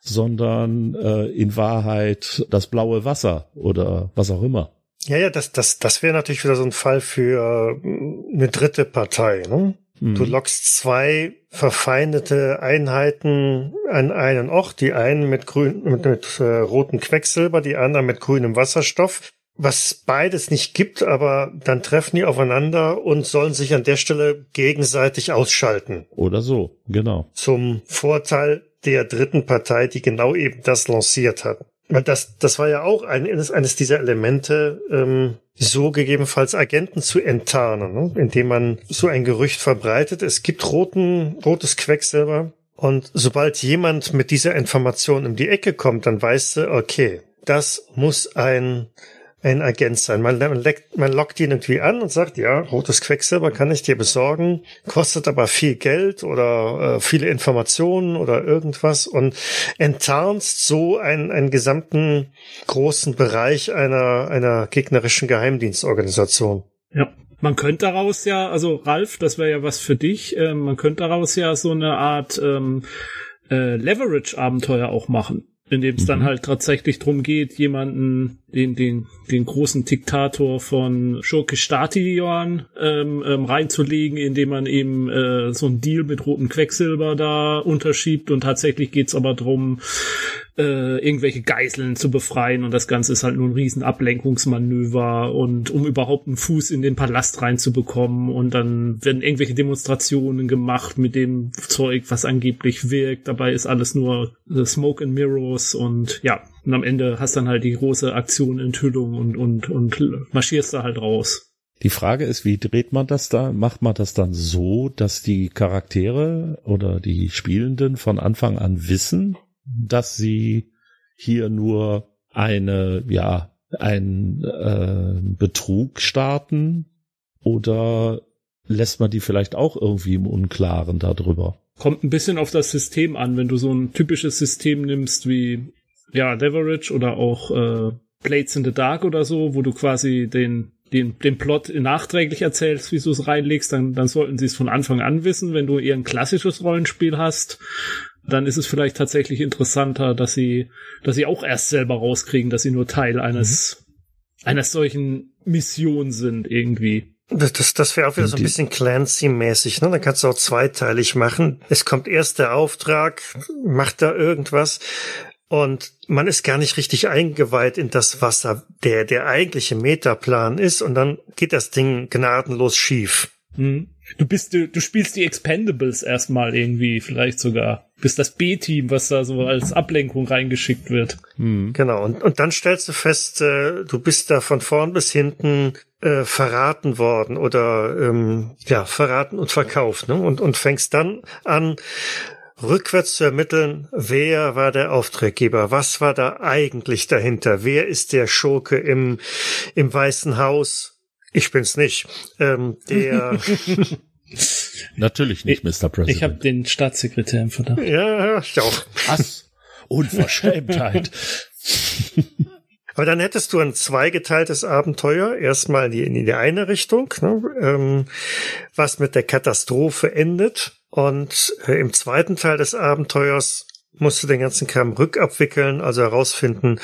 sondern äh, in Wahrheit das blaue Wasser oder was auch immer.
Ja, ja, das, das, das wäre natürlich wieder so ein Fall für äh, eine dritte Partei. Ne? Mhm. Du lockst zwei verfeindete Einheiten an einen Ort, die einen mit grün, mit, mit äh, rotem Quecksilber, die anderen mit grünem Wasserstoff was beides nicht gibt, aber dann treffen die aufeinander und sollen sich an der Stelle gegenseitig ausschalten.
Oder so, genau.
Zum Vorteil der dritten Partei, die genau eben das lanciert hat. Weil das, das war ja auch ein, eines dieser Elemente, ähm, so gegebenenfalls Agenten zu enttarnen, ne? indem man so ein Gerücht verbreitet. Es gibt roten, rotes Quecksilber. Und sobald jemand mit dieser Information um die Ecke kommt, dann weißt du, okay, das muss ein ein Agent sein. Man, leckt, man lockt ihn irgendwie an und sagt, ja, rotes Quecksilber kann ich dir besorgen, kostet aber viel Geld oder äh, viele Informationen oder irgendwas und enttarnst so einen, einen gesamten großen Bereich einer, einer gegnerischen Geheimdienstorganisation.
Ja. Man könnte daraus ja, also Ralf, das wäre ja was für dich, äh, man könnte daraus ja so eine Art ähm, äh, Leverage-Abenteuer auch machen in dem es mhm. dann halt tatsächlich drum geht, jemanden, den, den, den großen Diktator von Schurke-Stati-Johann ähm, ähm, reinzulegen, indem man eben äh, so ein Deal mit rotem Quecksilber da unterschiebt und tatsächlich geht's aber drum, äh, irgendwelche Geiseln zu befreien und das Ganze ist halt nur ein riesen Ablenkungsmanöver und um überhaupt einen Fuß in den Palast reinzubekommen und dann werden irgendwelche Demonstrationen gemacht mit dem Zeug, was angeblich wirkt. Dabei ist alles nur äh, Smoke and Mirrors und ja, und am Ende hast dann halt die große Aktion Enthüllung und, und, und marschierst da halt raus.
Die Frage ist, wie dreht man das da? Macht man das dann so, dass die Charaktere oder die Spielenden von Anfang an wissen, dass sie hier nur eine, ja, ein äh, Betrug starten oder lässt man die vielleicht auch irgendwie im Unklaren darüber?
Kommt ein bisschen auf das System an, wenn du so ein typisches System nimmst wie ja, Leverage oder auch äh, Blades in the Dark oder so, wo du quasi den den, den Plot nachträglich erzählst, wie du es reinlegst, dann, dann sollten sie es von Anfang an wissen. Wenn du eher ein klassisches Rollenspiel hast, dann ist es vielleicht tatsächlich interessanter, dass sie, dass sie auch erst selber rauskriegen, dass sie nur Teil eines, mhm. einer solchen Mission sind irgendwie.
Das, das, das wäre auch wieder so ein bisschen Clancy-mäßig, ne? Da kannst du auch zweiteilig machen. Es kommt erst der Auftrag, macht da irgendwas und man ist gar nicht richtig eingeweiht in das, was da der, der eigentliche Metaplan ist und dann geht das Ding gnadenlos schief.
Mhm. Du bist, du, du spielst die Expendables erstmal irgendwie, vielleicht sogar. Du bist das B-Team, was da so als Ablenkung reingeschickt wird.
Hm. Genau, und, und dann stellst du fest, äh, du bist da von vorn bis hinten äh, verraten worden oder ähm, ja, verraten und verkauft, ne? Und, und fängst dann an, rückwärts zu ermitteln, wer war der Auftraggeber, was war da eigentlich dahinter, wer ist der Schurke im, im Weißen Haus, ich bin's nicht. Ähm, der [LAUGHS]
Natürlich nicht, Mr. President.
Ich habe den Staatssekretär im Verdacht.
Ja, ich auch.
Was? Unverschämtheit. [LAUGHS]
Aber dann hättest du ein zweigeteiltes Abenteuer. Erstmal in die, in die eine Richtung, ne, ähm, was mit der Katastrophe endet. Und äh, im zweiten Teil des Abenteuers musst du den ganzen Kram rückabwickeln, also herausfinden,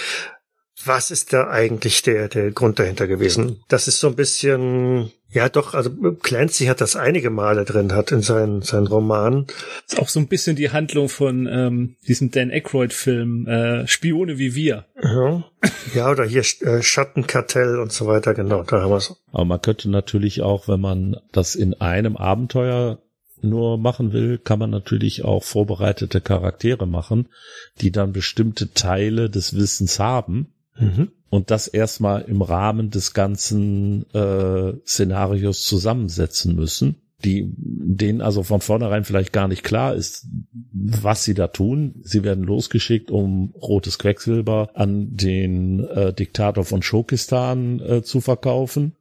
was ist da eigentlich der, der Grund dahinter gewesen? Das ist so ein bisschen, ja doch, also Clancy hat das einige Male drin, hat in seinen, seinen Romanen.
Das ist auch so ein bisschen die Handlung von ähm, diesem Dan Aykroyd-Film äh, Spione wie wir.
Ja, ja oder hier äh, Schattenkartell und so weiter, genau, da haben wir es.
Aber man könnte natürlich auch, wenn man das in einem Abenteuer nur machen will, kann man natürlich auch vorbereitete Charaktere machen, die dann bestimmte Teile des Wissens haben Mhm. Und das erstmal im Rahmen des ganzen äh, Szenarios zusammensetzen müssen, die denen also von vornherein vielleicht gar nicht klar ist, was sie da tun. Sie werden losgeschickt, um rotes Quecksilber an den äh, Diktator von Schokistan äh, zu verkaufen.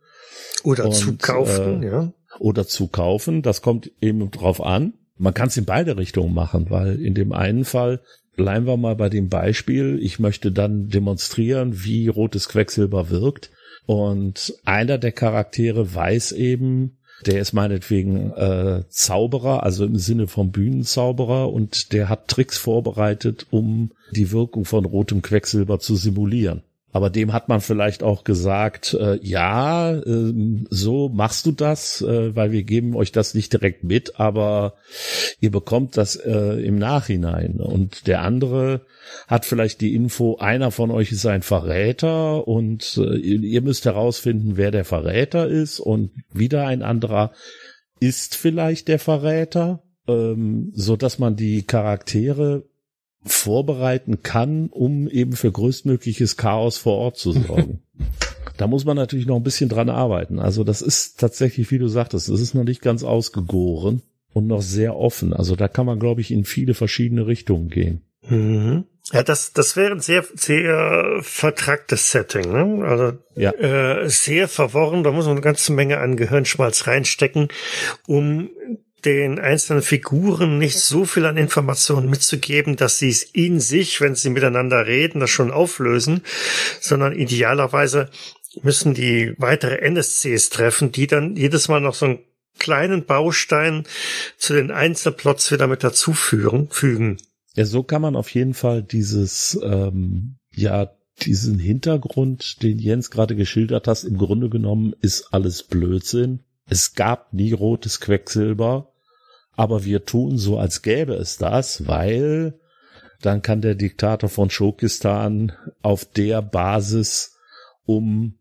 Oder Und, zu kaufen, äh, ja.
Oder zu kaufen. Das kommt eben drauf an. Man kann es in beide Richtungen machen, weil in dem einen Fall bleiben wir mal bei dem Beispiel. Ich möchte dann demonstrieren, wie rotes Quecksilber wirkt. Und einer der Charaktere weiß eben, der ist meinetwegen äh, Zauberer, also im Sinne vom Bühnenzauberer, und der hat Tricks vorbereitet, um die Wirkung von rotem Quecksilber zu simulieren. Aber dem hat man vielleicht auch gesagt, äh, ja, äh, so machst du das, äh, weil wir geben euch das nicht direkt mit, aber ihr bekommt das äh, im Nachhinein. Und der andere hat vielleicht die Info, einer von euch ist ein Verräter und äh, ihr müsst herausfinden, wer der Verräter ist und wieder ein anderer ist vielleicht der Verräter, ähm, so dass man die Charaktere vorbereiten kann, um eben für größtmögliches Chaos vor Ort zu sorgen. [LAUGHS] da muss man natürlich noch ein bisschen dran arbeiten. Also das ist tatsächlich, wie du sagtest, das ist noch nicht ganz ausgegoren und noch sehr offen. Also da kann man, glaube ich, in viele verschiedene Richtungen gehen.
Mhm. Ja, das, das wäre ein sehr, sehr vertracktes Setting, ne? Also ja. äh, sehr verworren, da muss man eine ganze Menge an Gehirnschmalz reinstecken, um den einzelnen Figuren nicht so viel an Informationen mitzugeben, dass sie es in sich, wenn sie miteinander reden, das schon auflösen, sondern idealerweise müssen die weitere NSCs treffen, die dann jedes Mal noch so einen kleinen Baustein zu den Einzelplots wieder mit dazu führen, fügen.
Ja, so kann man auf jeden Fall dieses, ähm, ja, diesen Hintergrund, den Jens gerade geschildert hast, im Grunde genommen ist alles Blödsinn. Es gab nie rotes Quecksilber aber wir tun so, als gäbe es das, weil dann kann der Diktator von Schokistan auf der Basis um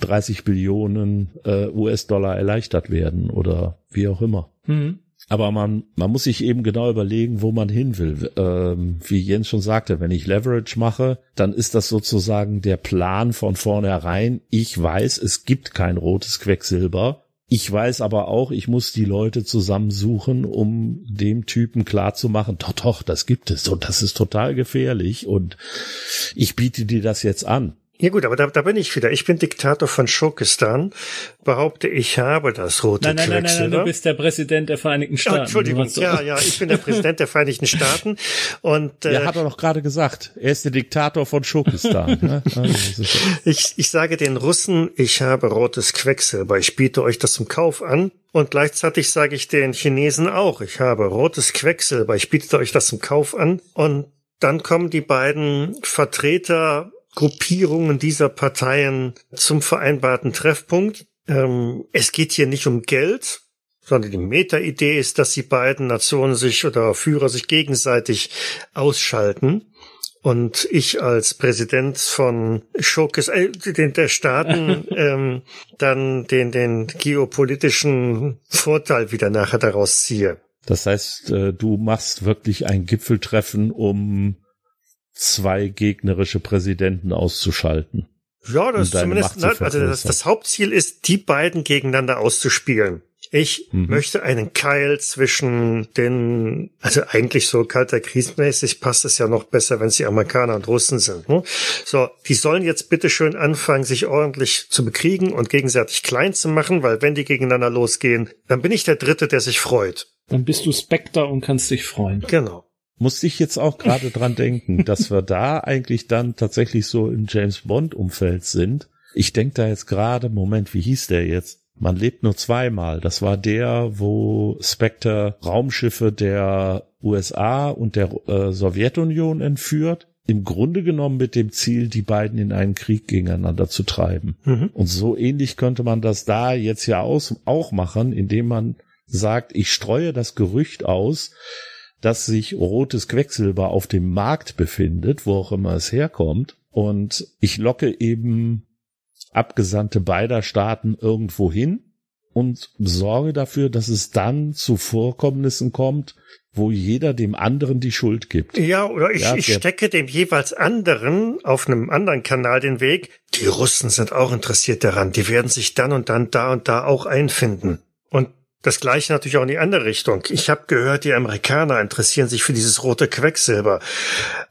30 Billionen äh, US-Dollar erleichtert werden oder wie auch immer. Mhm. Aber man, man muss sich eben genau überlegen, wo man hin will. Ähm, wie Jens schon sagte, wenn ich Leverage mache, dann ist das sozusagen der Plan von vornherein. Ich weiß, es gibt kein rotes Quecksilber. Ich weiß aber auch, ich muss die Leute zusammensuchen, um dem Typen klarzumachen, doch, doch, das gibt es und das ist total gefährlich und ich biete dir das jetzt an.
Ja gut, aber da, da bin ich wieder. Ich bin Diktator von Schokistan, behaupte, ich habe das rote
nein, nein,
Quecksilber.
Nein, nein, nein, du bist der Präsident der Vereinigten Staaten. Oh,
Entschuldigung, ja, ja, ich bin der Präsident der Vereinigten [LAUGHS] Staaten und
äh, ja, hat er doch gerade gesagt. Er ist der Diktator von Schokistan. ne? [LAUGHS]
Also, ich, ich sage den Russen, ich habe rotes Quecksilber. Ich biete euch das zum Kauf an. Und gleichzeitig sage ich den Chinesen auch, ich habe rotes Quecksilber. Ich biete euch das zum Kauf an. Und dann kommen die beiden Vertreter Gruppierungen dieser Parteien zum vereinbarten Treffpunkt. Ähm, es geht hier nicht um Geld, sondern die Meta-Idee ist, dass die beiden Nationen sich oder Führer sich gegenseitig ausschalten. Und ich als Präsident von Schokes, äh, den, der Staaten, [LAUGHS] ähm, dann den, den geopolitischen Vorteil wieder nachher daraus ziehe.
Das heißt, äh, du machst wirklich ein Gipfeltreffen, um zwei gegnerische Präsidenten auszuschalten.
Ja, das ist zumindest, na, also das, das, Hauptziel ist, die beiden gegeneinander auszuspielen. Ich mhm. möchte einen Keil zwischen den, also eigentlich so kalter Kriegmäßig passt es ja noch besser, wenn es die Amerikaner und Russen sind. Ne? So, die sollen jetzt bitte schön anfangen, sich ordentlich zu bekriegen und gegenseitig klein zu machen, weil wenn die gegeneinander losgehen, dann bin ich der Dritte, der sich freut.
Dann bist du Spectre und kannst dich freuen.
Genau
musste ich jetzt auch gerade [LAUGHS] dran denken, dass wir da eigentlich dann tatsächlich so im James Bond Umfeld sind. Ich denke da jetzt gerade, Moment, wie hieß der jetzt? Man lebt nur zweimal. Das war der, wo Spectre Raumschiffe der USA und der äh, Sowjetunion entführt. Im Grunde genommen mit dem Ziel, die beiden in einen Krieg gegeneinander zu treiben. Mhm. Und so ähnlich könnte man das da jetzt ja aus, auch machen, indem man sagt, ich streue das Gerücht aus, dass sich rotes Quecksilber auf dem Markt befindet, wo auch immer es herkommt. Und ich locke eben Abgesandte beider Staaten irgendwo hin und sorge dafür, dass es dann zu Vorkommnissen kommt, wo jeder dem anderen die Schuld gibt.
Ja, oder ich, ja, ich stecke dem jeweils anderen auf einem anderen Kanal den Weg. Die Russen sind auch interessiert daran. Die werden sich dann und dann da und da auch einfinden. Und das gleiche natürlich auch in die andere Richtung. Ich habe gehört, die Amerikaner interessieren sich für dieses rote Quecksilber.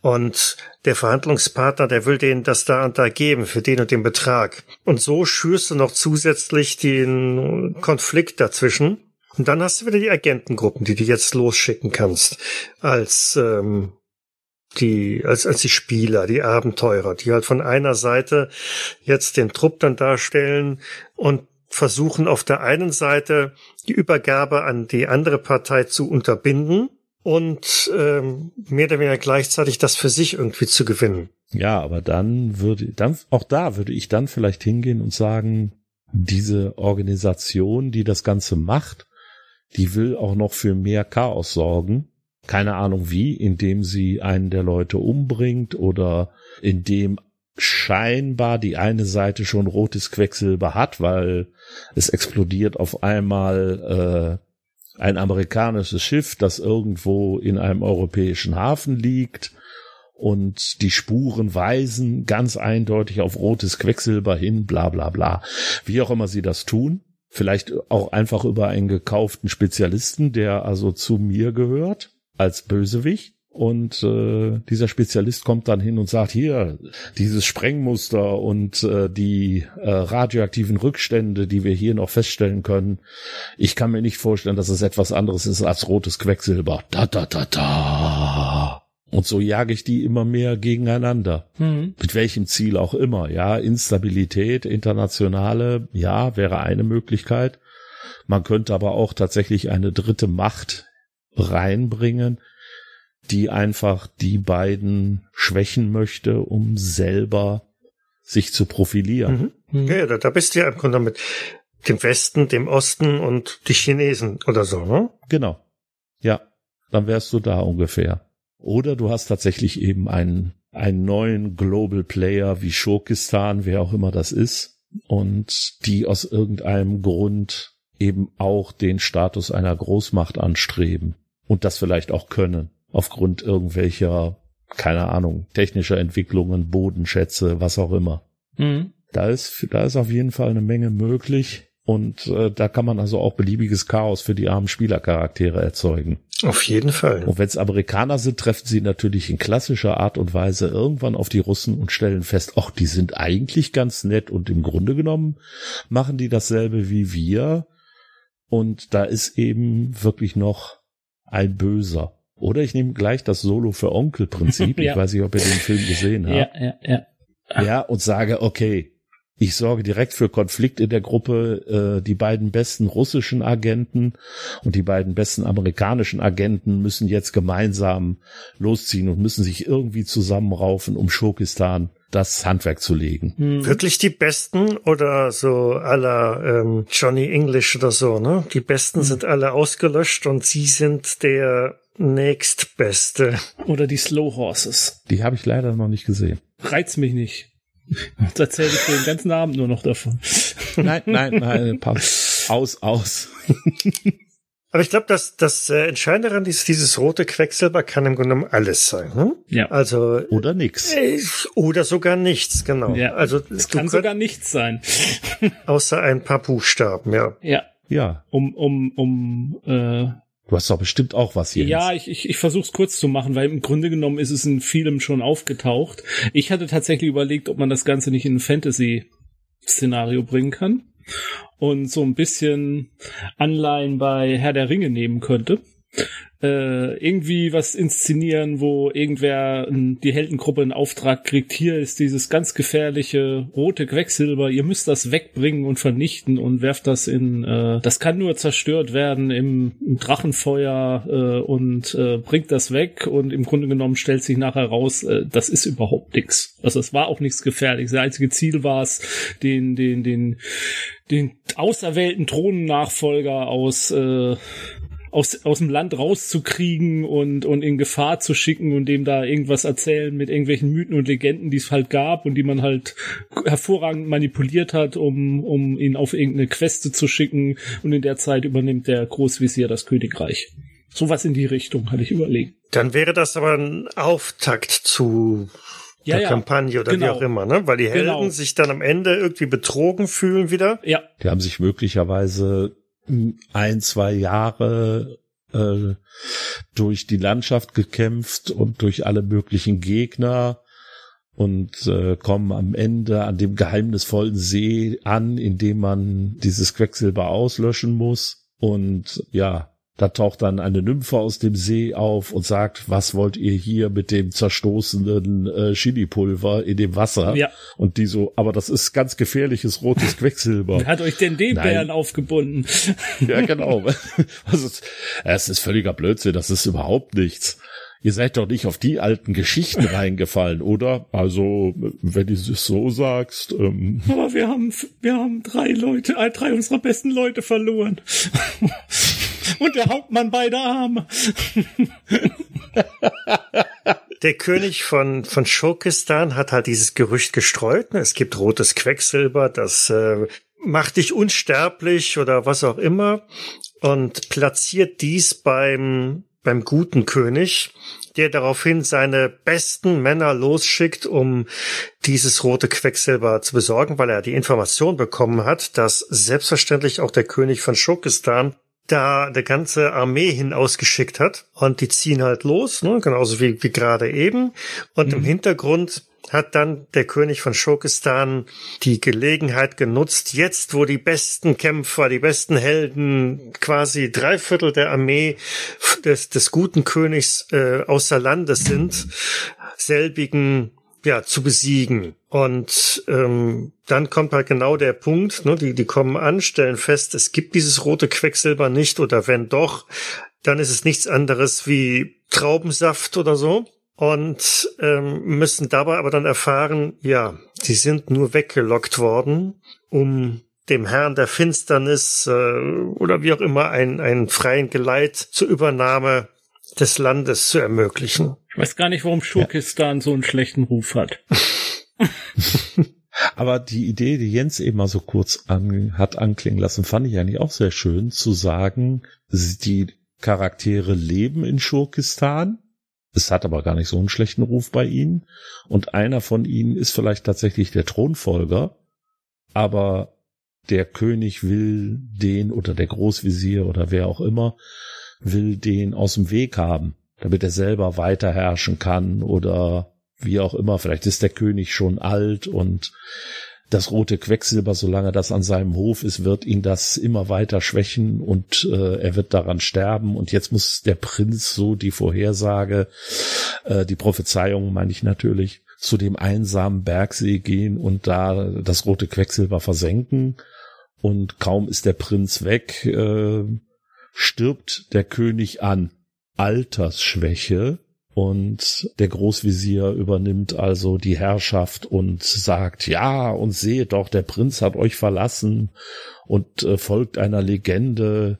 Und der Verhandlungspartner, der will denen das da und da geben, für den und den Betrag. Und so schürst du noch zusätzlich den Konflikt dazwischen. Und dann hast du wieder die Agentengruppen, die du jetzt losschicken kannst. Als ähm, die, als, als die Spieler, die Abenteurer, die halt von einer Seite jetzt den Trupp dann darstellen und versuchen auf der einen Seite die Übergabe an die andere Partei zu unterbinden und ähm, mehr oder weniger gleichzeitig das für sich irgendwie zu gewinnen.
Ja, aber dann würde, dann, auch da würde ich dann vielleicht hingehen und sagen, diese Organisation, die das Ganze macht, die will auch noch für mehr Chaos sorgen. Keine Ahnung wie, indem sie einen der Leute umbringt oder indem scheinbar die eine Seite schon rotes Quecksilber hat, weil es explodiert auf einmal äh, ein amerikanisches Schiff, das irgendwo in einem europäischen Hafen liegt und die Spuren weisen ganz eindeutig auf rotes Quecksilber hin, bla bla bla. Wie auch immer sie das tun. Vielleicht auch einfach über einen gekauften Spezialisten, der also zu mir gehört, als Bösewicht. Und äh, dieser Spezialist kommt dann hin und sagt, hier, dieses Sprengmuster und äh, die äh, radioaktiven Rückstände, die wir hier noch feststellen können, ich kann mir nicht vorstellen, dass es etwas anderes ist als rotes Quecksilber. Da, da, da, da. Und so jage ich die immer mehr gegeneinander.
Mhm.
Mit welchem Ziel auch immer. Ja, Instabilität, internationale, ja, wäre eine Möglichkeit. Man könnte aber auch tatsächlich eine dritte Macht reinbringen, die einfach die beiden schwächen möchte, um selber sich zu profilieren.
Mhm. Ja, da, da bist du ja im Grunde mit dem Westen, dem Osten und die Chinesen oder so, ne?
Genau. Ja, dann wärst du da ungefähr. Oder du hast tatsächlich eben einen, einen neuen Global Player wie Schurkistan, wer auch immer das ist, und die aus irgendeinem Grund eben auch den Status einer Großmacht anstreben und das vielleicht auch können, aufgrund irgendwelcher, keine Ahnung, technischer Entwicklungen, Bodenschätze, was auch immer.
Mhm.
Da ist, da ist auf jeden Fall eine Menge möglich. Und äh, da kann man also auch beliebiges Chaos für die armen Spielercharaktere erzeugen.
Auf jeden Fall.
Und wenn es Amerikaner sind, treffen sie natürlich in klassischer Art und Weise irgendwann auf die Russen und stellen fest, ach, die sind eigentlich ganz nett und im Grunde genommen machen die dasselbe wie wir. Und da ist eben wirklich noch ein Böser. Oder ich nehme gleich das Solo für Onkel-Prinzip. [LAUGHS]
Ja.
Ich weiß nicht, ob ihr den Film gesehen
Ja,
habt.
ja, ja.
Ja, und sage, okay, ich sorge direkt für Konflikt in der Gruppe. Äh, die beiden besten russischen Agenten und die beiden besten amerikanischen Agenten müssen jetzt gemeinsam losziehen und müssen sich irgendwie zusammenraufen, um Schurkistan das Handwerk zu legen.
Mhm.
Wirklich die Besten oder so aller ähm, Johnny English oder so, ne? Die Besten sind alle ausgelöscht und sie sind der nächstbeste.
Oder die Slow Horses.
Die habe ich leider noch nicht gesehen.
Reizt mich nicht. Jetzt erzähle ich den ganzen Abend nur noch davon.
Nein, nein, nein, pass. Aus, aus.
Aber ich glaube, dass das äh, Entscheidende daran ist, dieses rote Quecksilber kann im Grunde genommen alles sein. Ne?
Ja.
Also
Oder nix.
äh, oder sogar nichts, genau.
Ja.
Also
Es kann
könnt-
sogar nichts sein.
außer ein paar Buchstaben, ja.
Ja.
Ja,
Um, um, um, äh,
du hast doch bestimmt auch was hier.
Ja, ich, ich, ich versuche es kurz zu machen, weil im Grunde genommen ist es in vielem schon aufgetaucht. Ich hatte tatsächlich überlegt, ob man das Ganze nicht in ein Fantasy-Szenario bringen kann und so ein bisschen Anleihen bei Herr der Ringe nehmen könnte. Äh, irgendwie was inszenieren, wo irgendwer ähm, die Heldengruppe einen Auftrag kriegt. Hier ist dieses ganz gefährliche rote Quecksilber. Ihr müsst das wegbringen und vernichten und werft das in. Äh, das kann nur zerstört werden im, im Drachenfeuer äh, und äh, bringt das weg. Und im Grunde genommen stellt sich nachher raus, äh, das ist überhaupt nichts. Also es war auch nichts Gefährliches. Das einzige Ziel war es, den, den, den, den auserwählten Thronnachfolger aus äh, aus, aus dem Land rauszukriegen und, und in Gefahr zu schicken und dem da irgendwas erzählen mit irgendwelchen Mythen und Legenden, die es halt gab und die man halt hervorragend manipuliert hat, um, um ihn auf irgendeine Queste zu schicken und in der Zeit übernimmt der Großvisier das Königreich. Sowas in die Richtung hatte ich überlegt.
Dann wäre das aber ein Auftakt zu der Kampagne oder wie
genau.
auch immer, ne? Weil die Helden
Genau.
sich dann am Ende irgendwie betrogen fühlen wieder.
Ja,
Die haben sich möglicherweise ein, zwei Jahre äh, durch die Landschaft gekämpft und durch alle möglichen Gegner und äh, kommen am Ende an dem geheimnisvollen See an, in dem man dieses Quecksilber auslöschen muss. Und ja, Da taucht dann eine Nymphe aus dem See auf und sagt, was wollt ihr hier mit dem zerstoßenen äh, Chili-Pulver in dem Wasser?
Ja.
Und die so, aber das ist ganz gefährliches rotes [LAUGHS] Quecksilber.
Wer hat euch denn den
Nein.
Bären aufgebunden?
ja, genau. [LAUGHS] Das ist, es ist völliger Blödsinn, das ist überhaupt nichts. Ihr seid doch nicht auf die alten Geschichten [LAUGHS] reingefallen, oder? Also, wenn du es so sagst, ähm,
Aber wir haben, wir haben drei Leute, äh, drei unserer besten Leute verloren. Und der Hauptmann beide Arme.
Der König von, von Schurkistan hat halt dieses Gerücht gestreut. ne? Es gibt rotes Quecksilber, das äh, macht dich unsterblich oder was auch immer. Und platziert dies beim, beim guten König, der daraufhin seine besten Männer losschickt, um dieses rote Quecksilber zu besorgen, weil er die Information bekommen hat, dass selbstverständlich auch der König von Schurkistan da eine ganze Armee hin ausgeschickt hat. Und die ziehen halt los, ne, genauso wie, wie gerade eben. Und im Hintergrund hat dann der König von Schurkistan die Gelegenheit genutzt, jetzt wo die besten Kämpfer, die besten Helden, quasi drei Viertel der Armee des, des guten Königs äh, außer Landes sind, selbigen ja, zu besiegen. Und ähm, dann kommt halt genau der Punkt, ne, die, die kommen an, stellen fest, es gibt dieses rote Quecksilber nicht oder wenn doch, dann ist es nichts anderes wie Traubensaft oder so. Und ähm, müssen dabei aber dann erfahren, ja, sie sind nur weggelockt worden, um dem Herrn der Finsternis äh, oder wie auch immer einen, einen freien Geleit zur Übernahme des Landes zu ermöglichen.
Ich weiß gar nicht, warum Schurkistan so einen schlechten Ruf hat. [LAUGHS]
Aber die Idee, die Jens eben mal so kurz an, hat anklingen lassen, fand ich eigentlich auch sehr schön, zu sagen, die Charaktere leben in Schurkistan. Es hat aber gar nicht so einen schlechten Ruf bei ihnen. Und einer von ihnen ist vielleicht tatsächlich der Thronfolger. Aber der König will den oder der Großvisier oder wer auch immer will den aus dem Weg haben, damit er selber weiter herrschen kann oder wie auch immer. Vielleicht ist der König schon alt und das rote Quecksilber, solange das an seinem Hof ist, wird ihn das immer weiter schwächen und äh, er wird daran sterben. Und jetzt muss der Prinz so die Vorhersage, äh, die Prophezeiung meine ich natürlich, zu dem einsamen Bergsee gehen und da das rote Quecksilber versenken. Und kaum ist der Prinz weg, äh, stirbt der König an Altersschwäche und der Großvisier übernimmt also die Herrschaft und sagt, ja, und seht doch, der Prinz hat euch verlassen und äh, folgt einer Legende,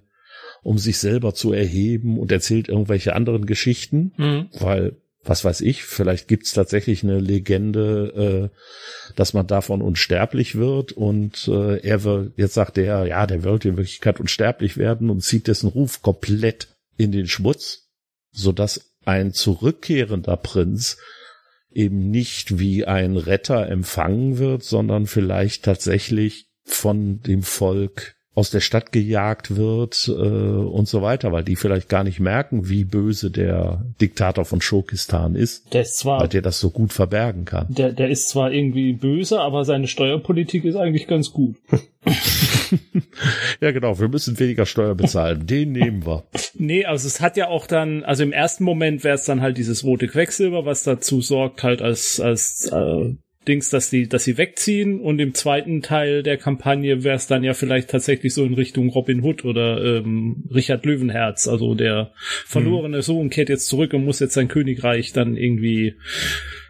um sich selber zu erheben und erzählt irgendwelche anderen Geschichten,
Mhm.
weil was weiß ich, vielleicht gibt's tatsächlich eine Legende, äh, dass man davon unsterblich wird und äh, er will, jetzt sagt er, ja, der wird in Wirklichkeit unsterblich werden und zieht dessen Ruf komplett in den Schmutz, sodass ein zurückkehrender Prinz eben nicht wie ein Retter empfangen wird, sondern vielleicht tatsächlich von dem Volk aus der Stadt gejagt wird äh, und so weiter, weil die vielleicht gar nicht merken, wie böse der Diktator von Schokistan ist,
Der ist
weil
zwar,
der das so gut verbergen kann.
der, der ist zwar irgendwie böse, aber seine Steuerpolitik ist eigentlich ganz gut. [LAUGHS]
Ja, genau, wir müssen weniger Steuer bezahlen. Den nehmen wir.
Nee, also es hat ja auch dann, also im ersten Moment wäre es dann halt dieses rote Quecksilber, was dazu sorgt halt als, als äh, Dings, dass die, dass sie wegziehen und im zweiten Teil der Kampagne wäre es dann ja vielleicht tatsächlich so in Richtung Robin Hood oder ähm, Richard Löwenherz, also der verlorene Sohn kehrt jetzt zurück und muss jetzt sein Königreich dann irgendwie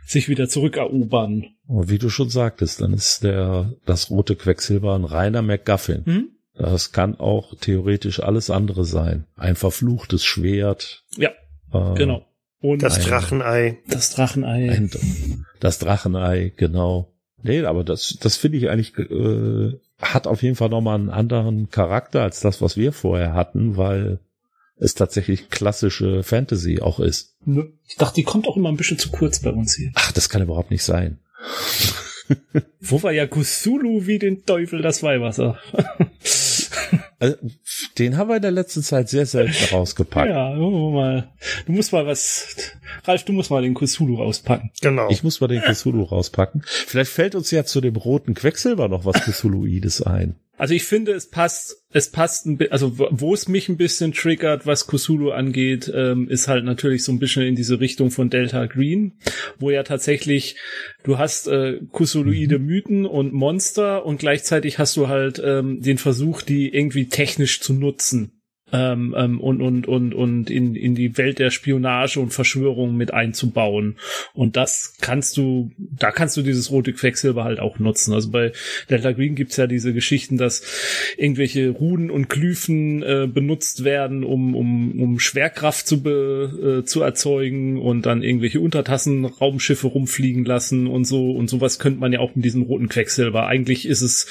sich wieder zurückerobern.
Und wie du schon sagtest, dann ist der, das rote Quecksilber ein reiner MacGuffin.
Hm?
Das kann auch theoretisch alles andere sein. Ein verfluchtes Schwert.
Ja,
äh,
genau. Und
Das Drachenei.
das Drachenei.
Ein, das Drachenei, genau. Nee, aber das, das finde ich eigentlich, äh, hat auf jeden Fall nochmal einen anderen Charakter als das, was wir vorher hatten, weil es tatsächlich klassische Fantasy auch ist.
Ne? Ich dachte, die kommt auch immer ein bisschen zu kurz bei uns hier.
Ach, das kann überhaupt nicht sein.
Wo war ja Cthulhu wie den Teufel das Weihwasser? [LAUGHS]
Also, den haben wir in der letzten Zeit sehr selten [LAUGHS] rausgepackt.
Ja, mal. Du musst mal was. Ralf, du musst mal den Cthulhu rauspacken.
Genau.
Ich muss mal den [LAUGHS] Cthulhu rauspacken. Vielleicht fällt uns ja zu dem roten Quecksilber noch was Cthulhuides ein.
Also ich finde, es passt, es passt, ein also wo- es mich ein bisschen triggert, was Cthulhu angeht, ähm, ist halt natürlich so ein bisschen in diese Richtung von Delta Green, wo ja tatsächlich du hast äh, Cthulhuide Mythen und Monster und gleichzeitig hast du halt ähm, den Versuch, die irgendwie technisch zu nutzen. Ähm, ähm, und und und und in in die Welt der Spionage und Verschwörung mit einzubauen. Und das kannst du da kannst du dieses rote Quecksilber halt auch nutzen. Also bei Delta Green gibt's ja diese Geschichten dass irgendwelche Ruden und Glyphen äh, benutzt werden um um um Schwerkraft zu be, äh, zu erzeugen und dann irgendwelche Untertassen Raumschiffe rumfliegen lassen und so. Und sowas könnte man ja auch mit diesem roten Quecksilber. Eigentlich ist es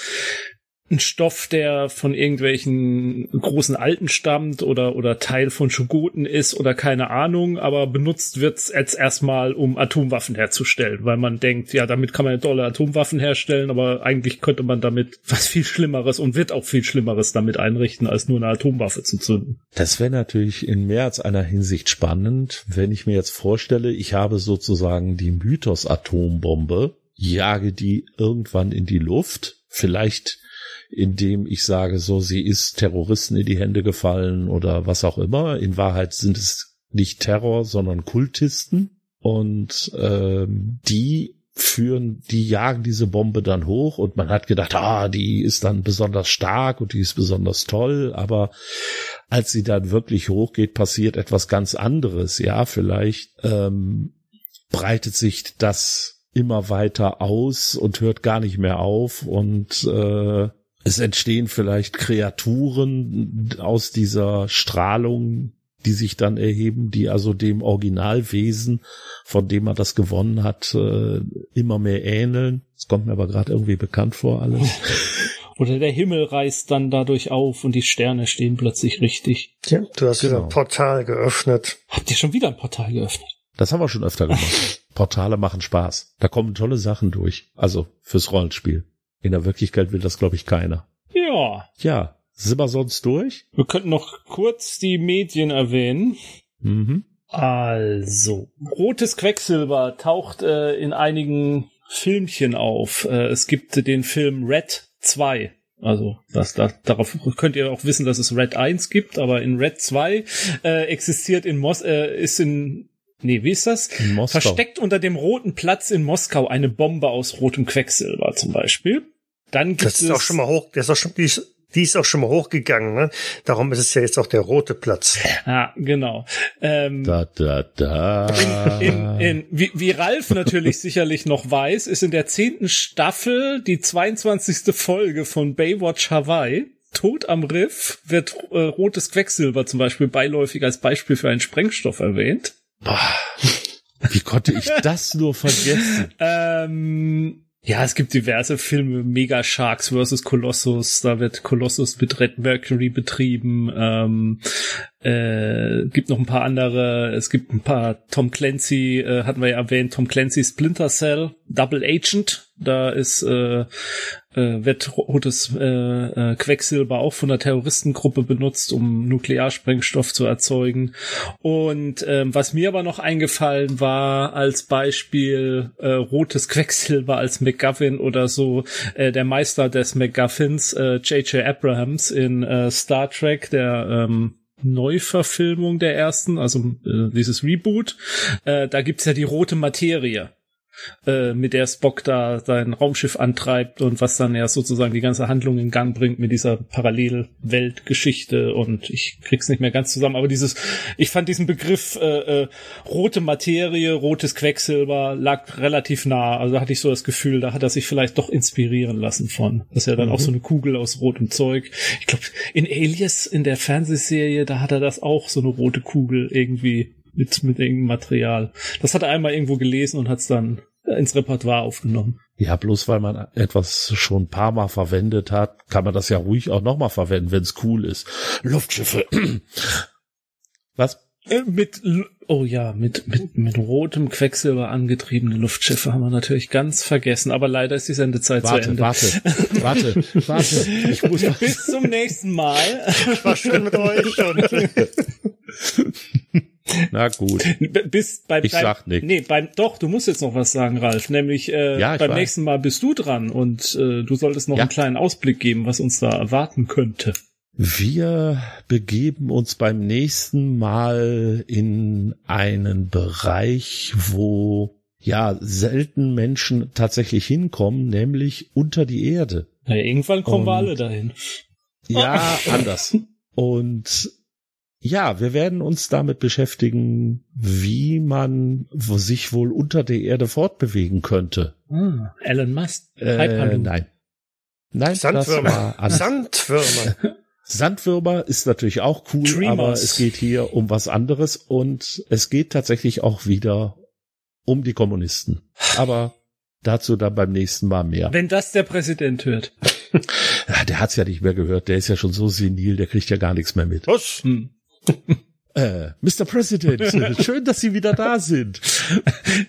ein Stoff, der von irgendwelchen großen Alten stammt oder, oder Teil von Schogoten ist oder keine Ahnung, aber benutzt wird's jetzt erstmal, um Atomwaffen herzustellen, weil man denkt, ja, damit kann man ja tolle Atomwaffen herstellen, aber eigentlich könnte man damit [LAUGHS] was viel Schlimmeres und wird auch viel Schlimmeres damit einrichten, als nur eine Atomwaffe zu zünden.
Das wäre natürlich in mehr als einer Hinsicht spannend, wenn ich mir jetzt vorstelle, ich habe sozusagen die Mythos-Atombombe, jage die irgendwann in die Luft, vielleicht indem ich sage, so, sie ist Terroristen in die Hände gefallen oder was auch immer. In Wahrheit sind es nicht Terror, sondern Kultisten. Und ähm, die führen, die jagen diese Bombe dann hoch und man hat gedacht, ah, die ist dann besonders stark und die ist besonders toll, aber als sie dann wirklich hochgeht, passiert etwas ganz anderes. Ja, vielleicht ähm, breitet sich das immer weiter aus und hört gar nicht mehr auf und äh, es entstehen vielleicht Kreaturen aus dieser Strahlung, die sich dann erheben, die also dem Originalwesen, von dem man das gewonnen hat, äh, immer mehr ähneln. Das kommt mir aber gerade irgendwie bekannt vor alles. [LAUGHS]
Oder der Himmel reißt dann dadurch auf und die Sterne stehen plötzlich richtig.
Ja, du hast wieder
Genau.
ein Portal geöffnet.
Habt ihr schon wieder ein Portal geöffnet?
Das haben wir schon öfter gemacht. [LAUGHS] Portale machen Spaß. Da kommen tolle Sachen durch. Also fürs Rollenspiel. In der Wirklichkeit will das, glaube ich, keiner.
Ja.
Ja, sind wir sonst durch?
Wir könnten noch kurz die Medien erwähnen.
Mhm.
Also, rotes Quecksilber taucht äh, in einigen Filmchen auf. Äh, es gibt den Film Red 2. Also, das, das, darauf könnt ihr auch wissen, dass es Red 1 gibt, aber in Red 2 äh, existiert in Mos äh, ist in Nee, wie ist das?
In Moskau.
Versteckt unter dem roten Platz in Moskau eine Bombe aus rotem Quecksilber zum Beispiel. Dann gibt
Das
es
ist auch schon mal hoch, das ist auch schon, die ist, die ist auch schon mal hochgegangen, ne? Darum ist es ja jetzt auch der rote Platz.
Ja, genau. Ähm,
Da, da, da.
in, in, wie, wie Ralf natürlich sicherlich noch weiß, ist in der zehnten Staffel die 22. Folge von Baywatch Hawaii. Tod am Riff wird äh, rotes Quecksilber zum Beispiel beiläufig als Beispiel für einen Sprengstoff erwähnt.
Wie konnte ich das nur vergessen?
Ähm, ja, es gibt diverse Filme, Mega Sharks vs. Colossus, da wird Colossus mit Red Mercury betrieben, ähm, äh, gibt noch ein paar andere, es gibt ein paar Tom Clancy, äh, hatten wir ja erwähnt, Tom Clancy Splinter Cell, Double Agent, da ist, äh, äh, wird rotes äh, äh, Quecksilber auch von der Terroristengruppe benutzt, um Nuklearsprengstoff zu erzeugen. Und ähm, was mir aber noch eingefallen war als Beispiel äh, rotes Quecksilber als McGuffin oder so, äh, der Meister des McGuffins, äh, J.J. Abrahams in äh, Star Trek, der ähm, Neuverfilmung der ersten, also äh, dieses Reboot, äh, da gibt's ja die rote Materie äh, mit der Spock da sein Raumschiff antreibt und was dann ja sozusagen die ganze Handlung in Gang bringt mit dieser Parallelweltgeschichte und ich krieg's nicht mehr ganz zusammen, aber dieses, ich fand diesen Begriff äh, äh, rote Materie, rotes Quecksilber lag relativ nah, also da hatte ich so das Gefühl, da hat er sich vielleicht doch inspirieren lassen von. Das ist ja dann auch so eine Kugel aus rotem Zeug. Ich glaube, in Alias, in der Fernsehserie, da hat er das auch, so eine rote Kugel irgendwie mit, mit irgendeinem Material. Das hat er einmal irgendwo gelesen und hat es dann ins Repertoire aufgenommen.
Ja, bloß weil man etwas schon ein paar Mal verwendet hat, kann man das ja ruhig auch nochmal verwenden, wenn es cool ist. Luftschiffe. [CLEARS THROAT] Was?
Äh, Mit, oh ja, mit, mit, mit rotem Quecksilber angetriebene Luftschiffe haben wir natürlich ganz vergessen, aber leider ist die Sendezeit zu
Warte,
Ende.
warte, warte, [LAUGHS] warte. Ich muss mal.
Bis zum nächsten Mal.
War schön mit euch und [LAUGHS]
Na gut.
B- Bis bei,
Ich
beim,
sag nix.
Nee, beim, doch, du musst jetzt noch was sagen, Ralf. Nämlich äh,
Ja,
beim
weiß.
nächsten Mal bist du dran und äh, du solltest noch
Ja.
einen kleinen Ausblick geben, was uns da erwarten könnte.
Wir begeben uns beim nächsten Mal in einen Bereich, wo ja selten Menschen tatsächlich hinkommen, nämlich unter die Erde.
Na, irgendwann kommen wir
Und-
alle dahin.
Ja, anders. [LAUGHS] Und ja, wir werden uns damit beschäftigen, wie man sich wohl unter der Erde fortbewegen könnte.
Ah, Elon Musk.
Äh, nein. Nein, das
Sandwürmer. Sandwürmer. [LAUGHS]
Sandwürmer ist natürlich auch cool,
Dreamers.
aber es geht hier um was anderes und es geht tatsächlich auch wieder um die Kommunisten. Aber dazu dann beim nächsten Mal mehr.
Wenn das der Präsident hört. [LAUGHS]
Ja, der hat's ja nicht mehr gehört, der ist ja schon so senil, der kriegt ja gar nichts mehr mit.
Was?
Hm.
Äh, Mr. President, [LAUGHS] schön, dass Sie wieder da sind.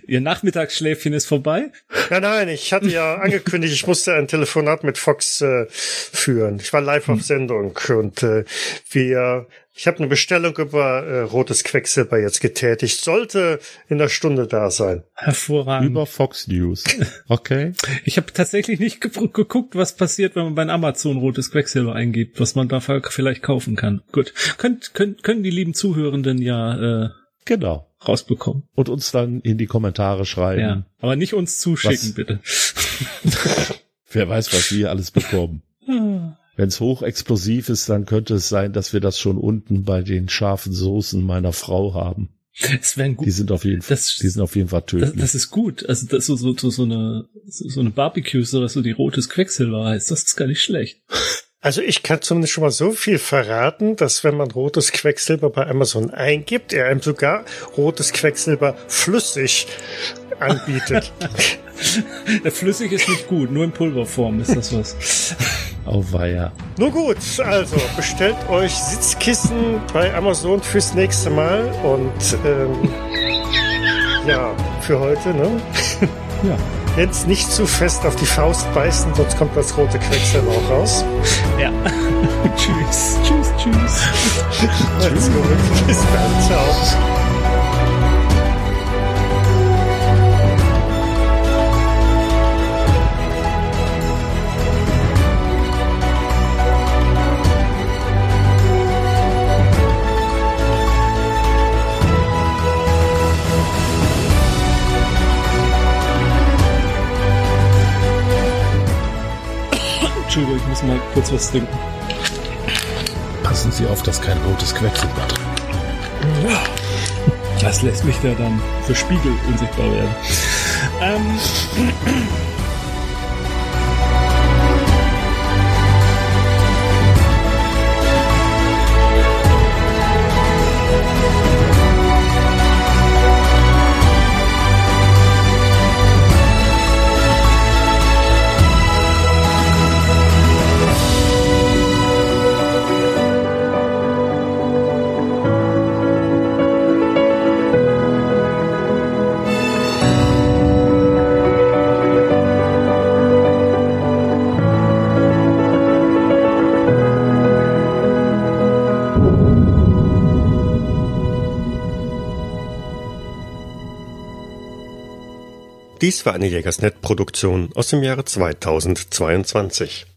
Ihr Nachmittagsschläfchen ist vorbei.
Ja, nein, ich hatte ja angekündigt, ich musste ein Telefonat mit Fox äh, führen. Ich war live auf Sendung und äh, wir, ich habe eine Bestellung über äh, rotes Quecksilber jetzt getätigt. Sollte in der Stunde da sein.
Hervorragend.
Über Fox News. [LAUGHS] Okay.
Ich habe tatsächlich nicht ge geguckt, was passiert, wenn man bei Amazon rotes Quecksilber eingibt, was man da vielleicht kaufen kann. Gut. Könnt, können, können die lieben Zuhörenden ja äh,
Genau.
rausbekommen.
Und uns dann in die Kommentare schreiben.
Ja. Aber nicht uns zuschicken,
Was?
bitte. [LAUGHS]
Wer weiß, was wir alles bekommen. [LAUGHS] Wenn es hochexplosiv ist, dann könnte es sein, dass wir das schon unten bei den scharfen Soßen meiner Frau haben.
Es wären
Die
gut.
sind auf jeden Fall,
Das-
die sind auf jeden Fall
Das,
tödlich.
das ist gut. Also das so, so, so, so eine so so eine Barbecue, so was so die rotes Quecksilber heißt. Das ist gar nicht schlecht.
Also ich kann zumindest schon mal so viel verraten, dass wenn man rotes Quecksilber bei Amazon eingibt, er einem sogar rotes Quecksilber flüssig anbietet. [LAUGHS]
Der flüssig ist nicht gut, nur in Pulverform ist das was. [LAUGHS]
Auweia.
Nur gut, also bestellt euch Sitzkissen bei Amazon fürs nächste Mal und ähm, [LAUGHS] ja, für heute, ne?
Ja.
Jetzt nicht zu fest auf die Faust beißen, sonst kommt das rote Quecksilber auch raus.
Ja. [LAUGHS] tschüss, tschüss, tschüss.
Macht's gut. Bis dann. Ciao.
Entschuldigung, ich muss mal kurz was trinken.
Passen Sie auf, dass kein rotes Quecksilber drin
Das lässt mich da dann für Spiegel unsichtbar werden. Ähm,
Dies war eine Jägersnet-Produktion aus dem Jahre 2022.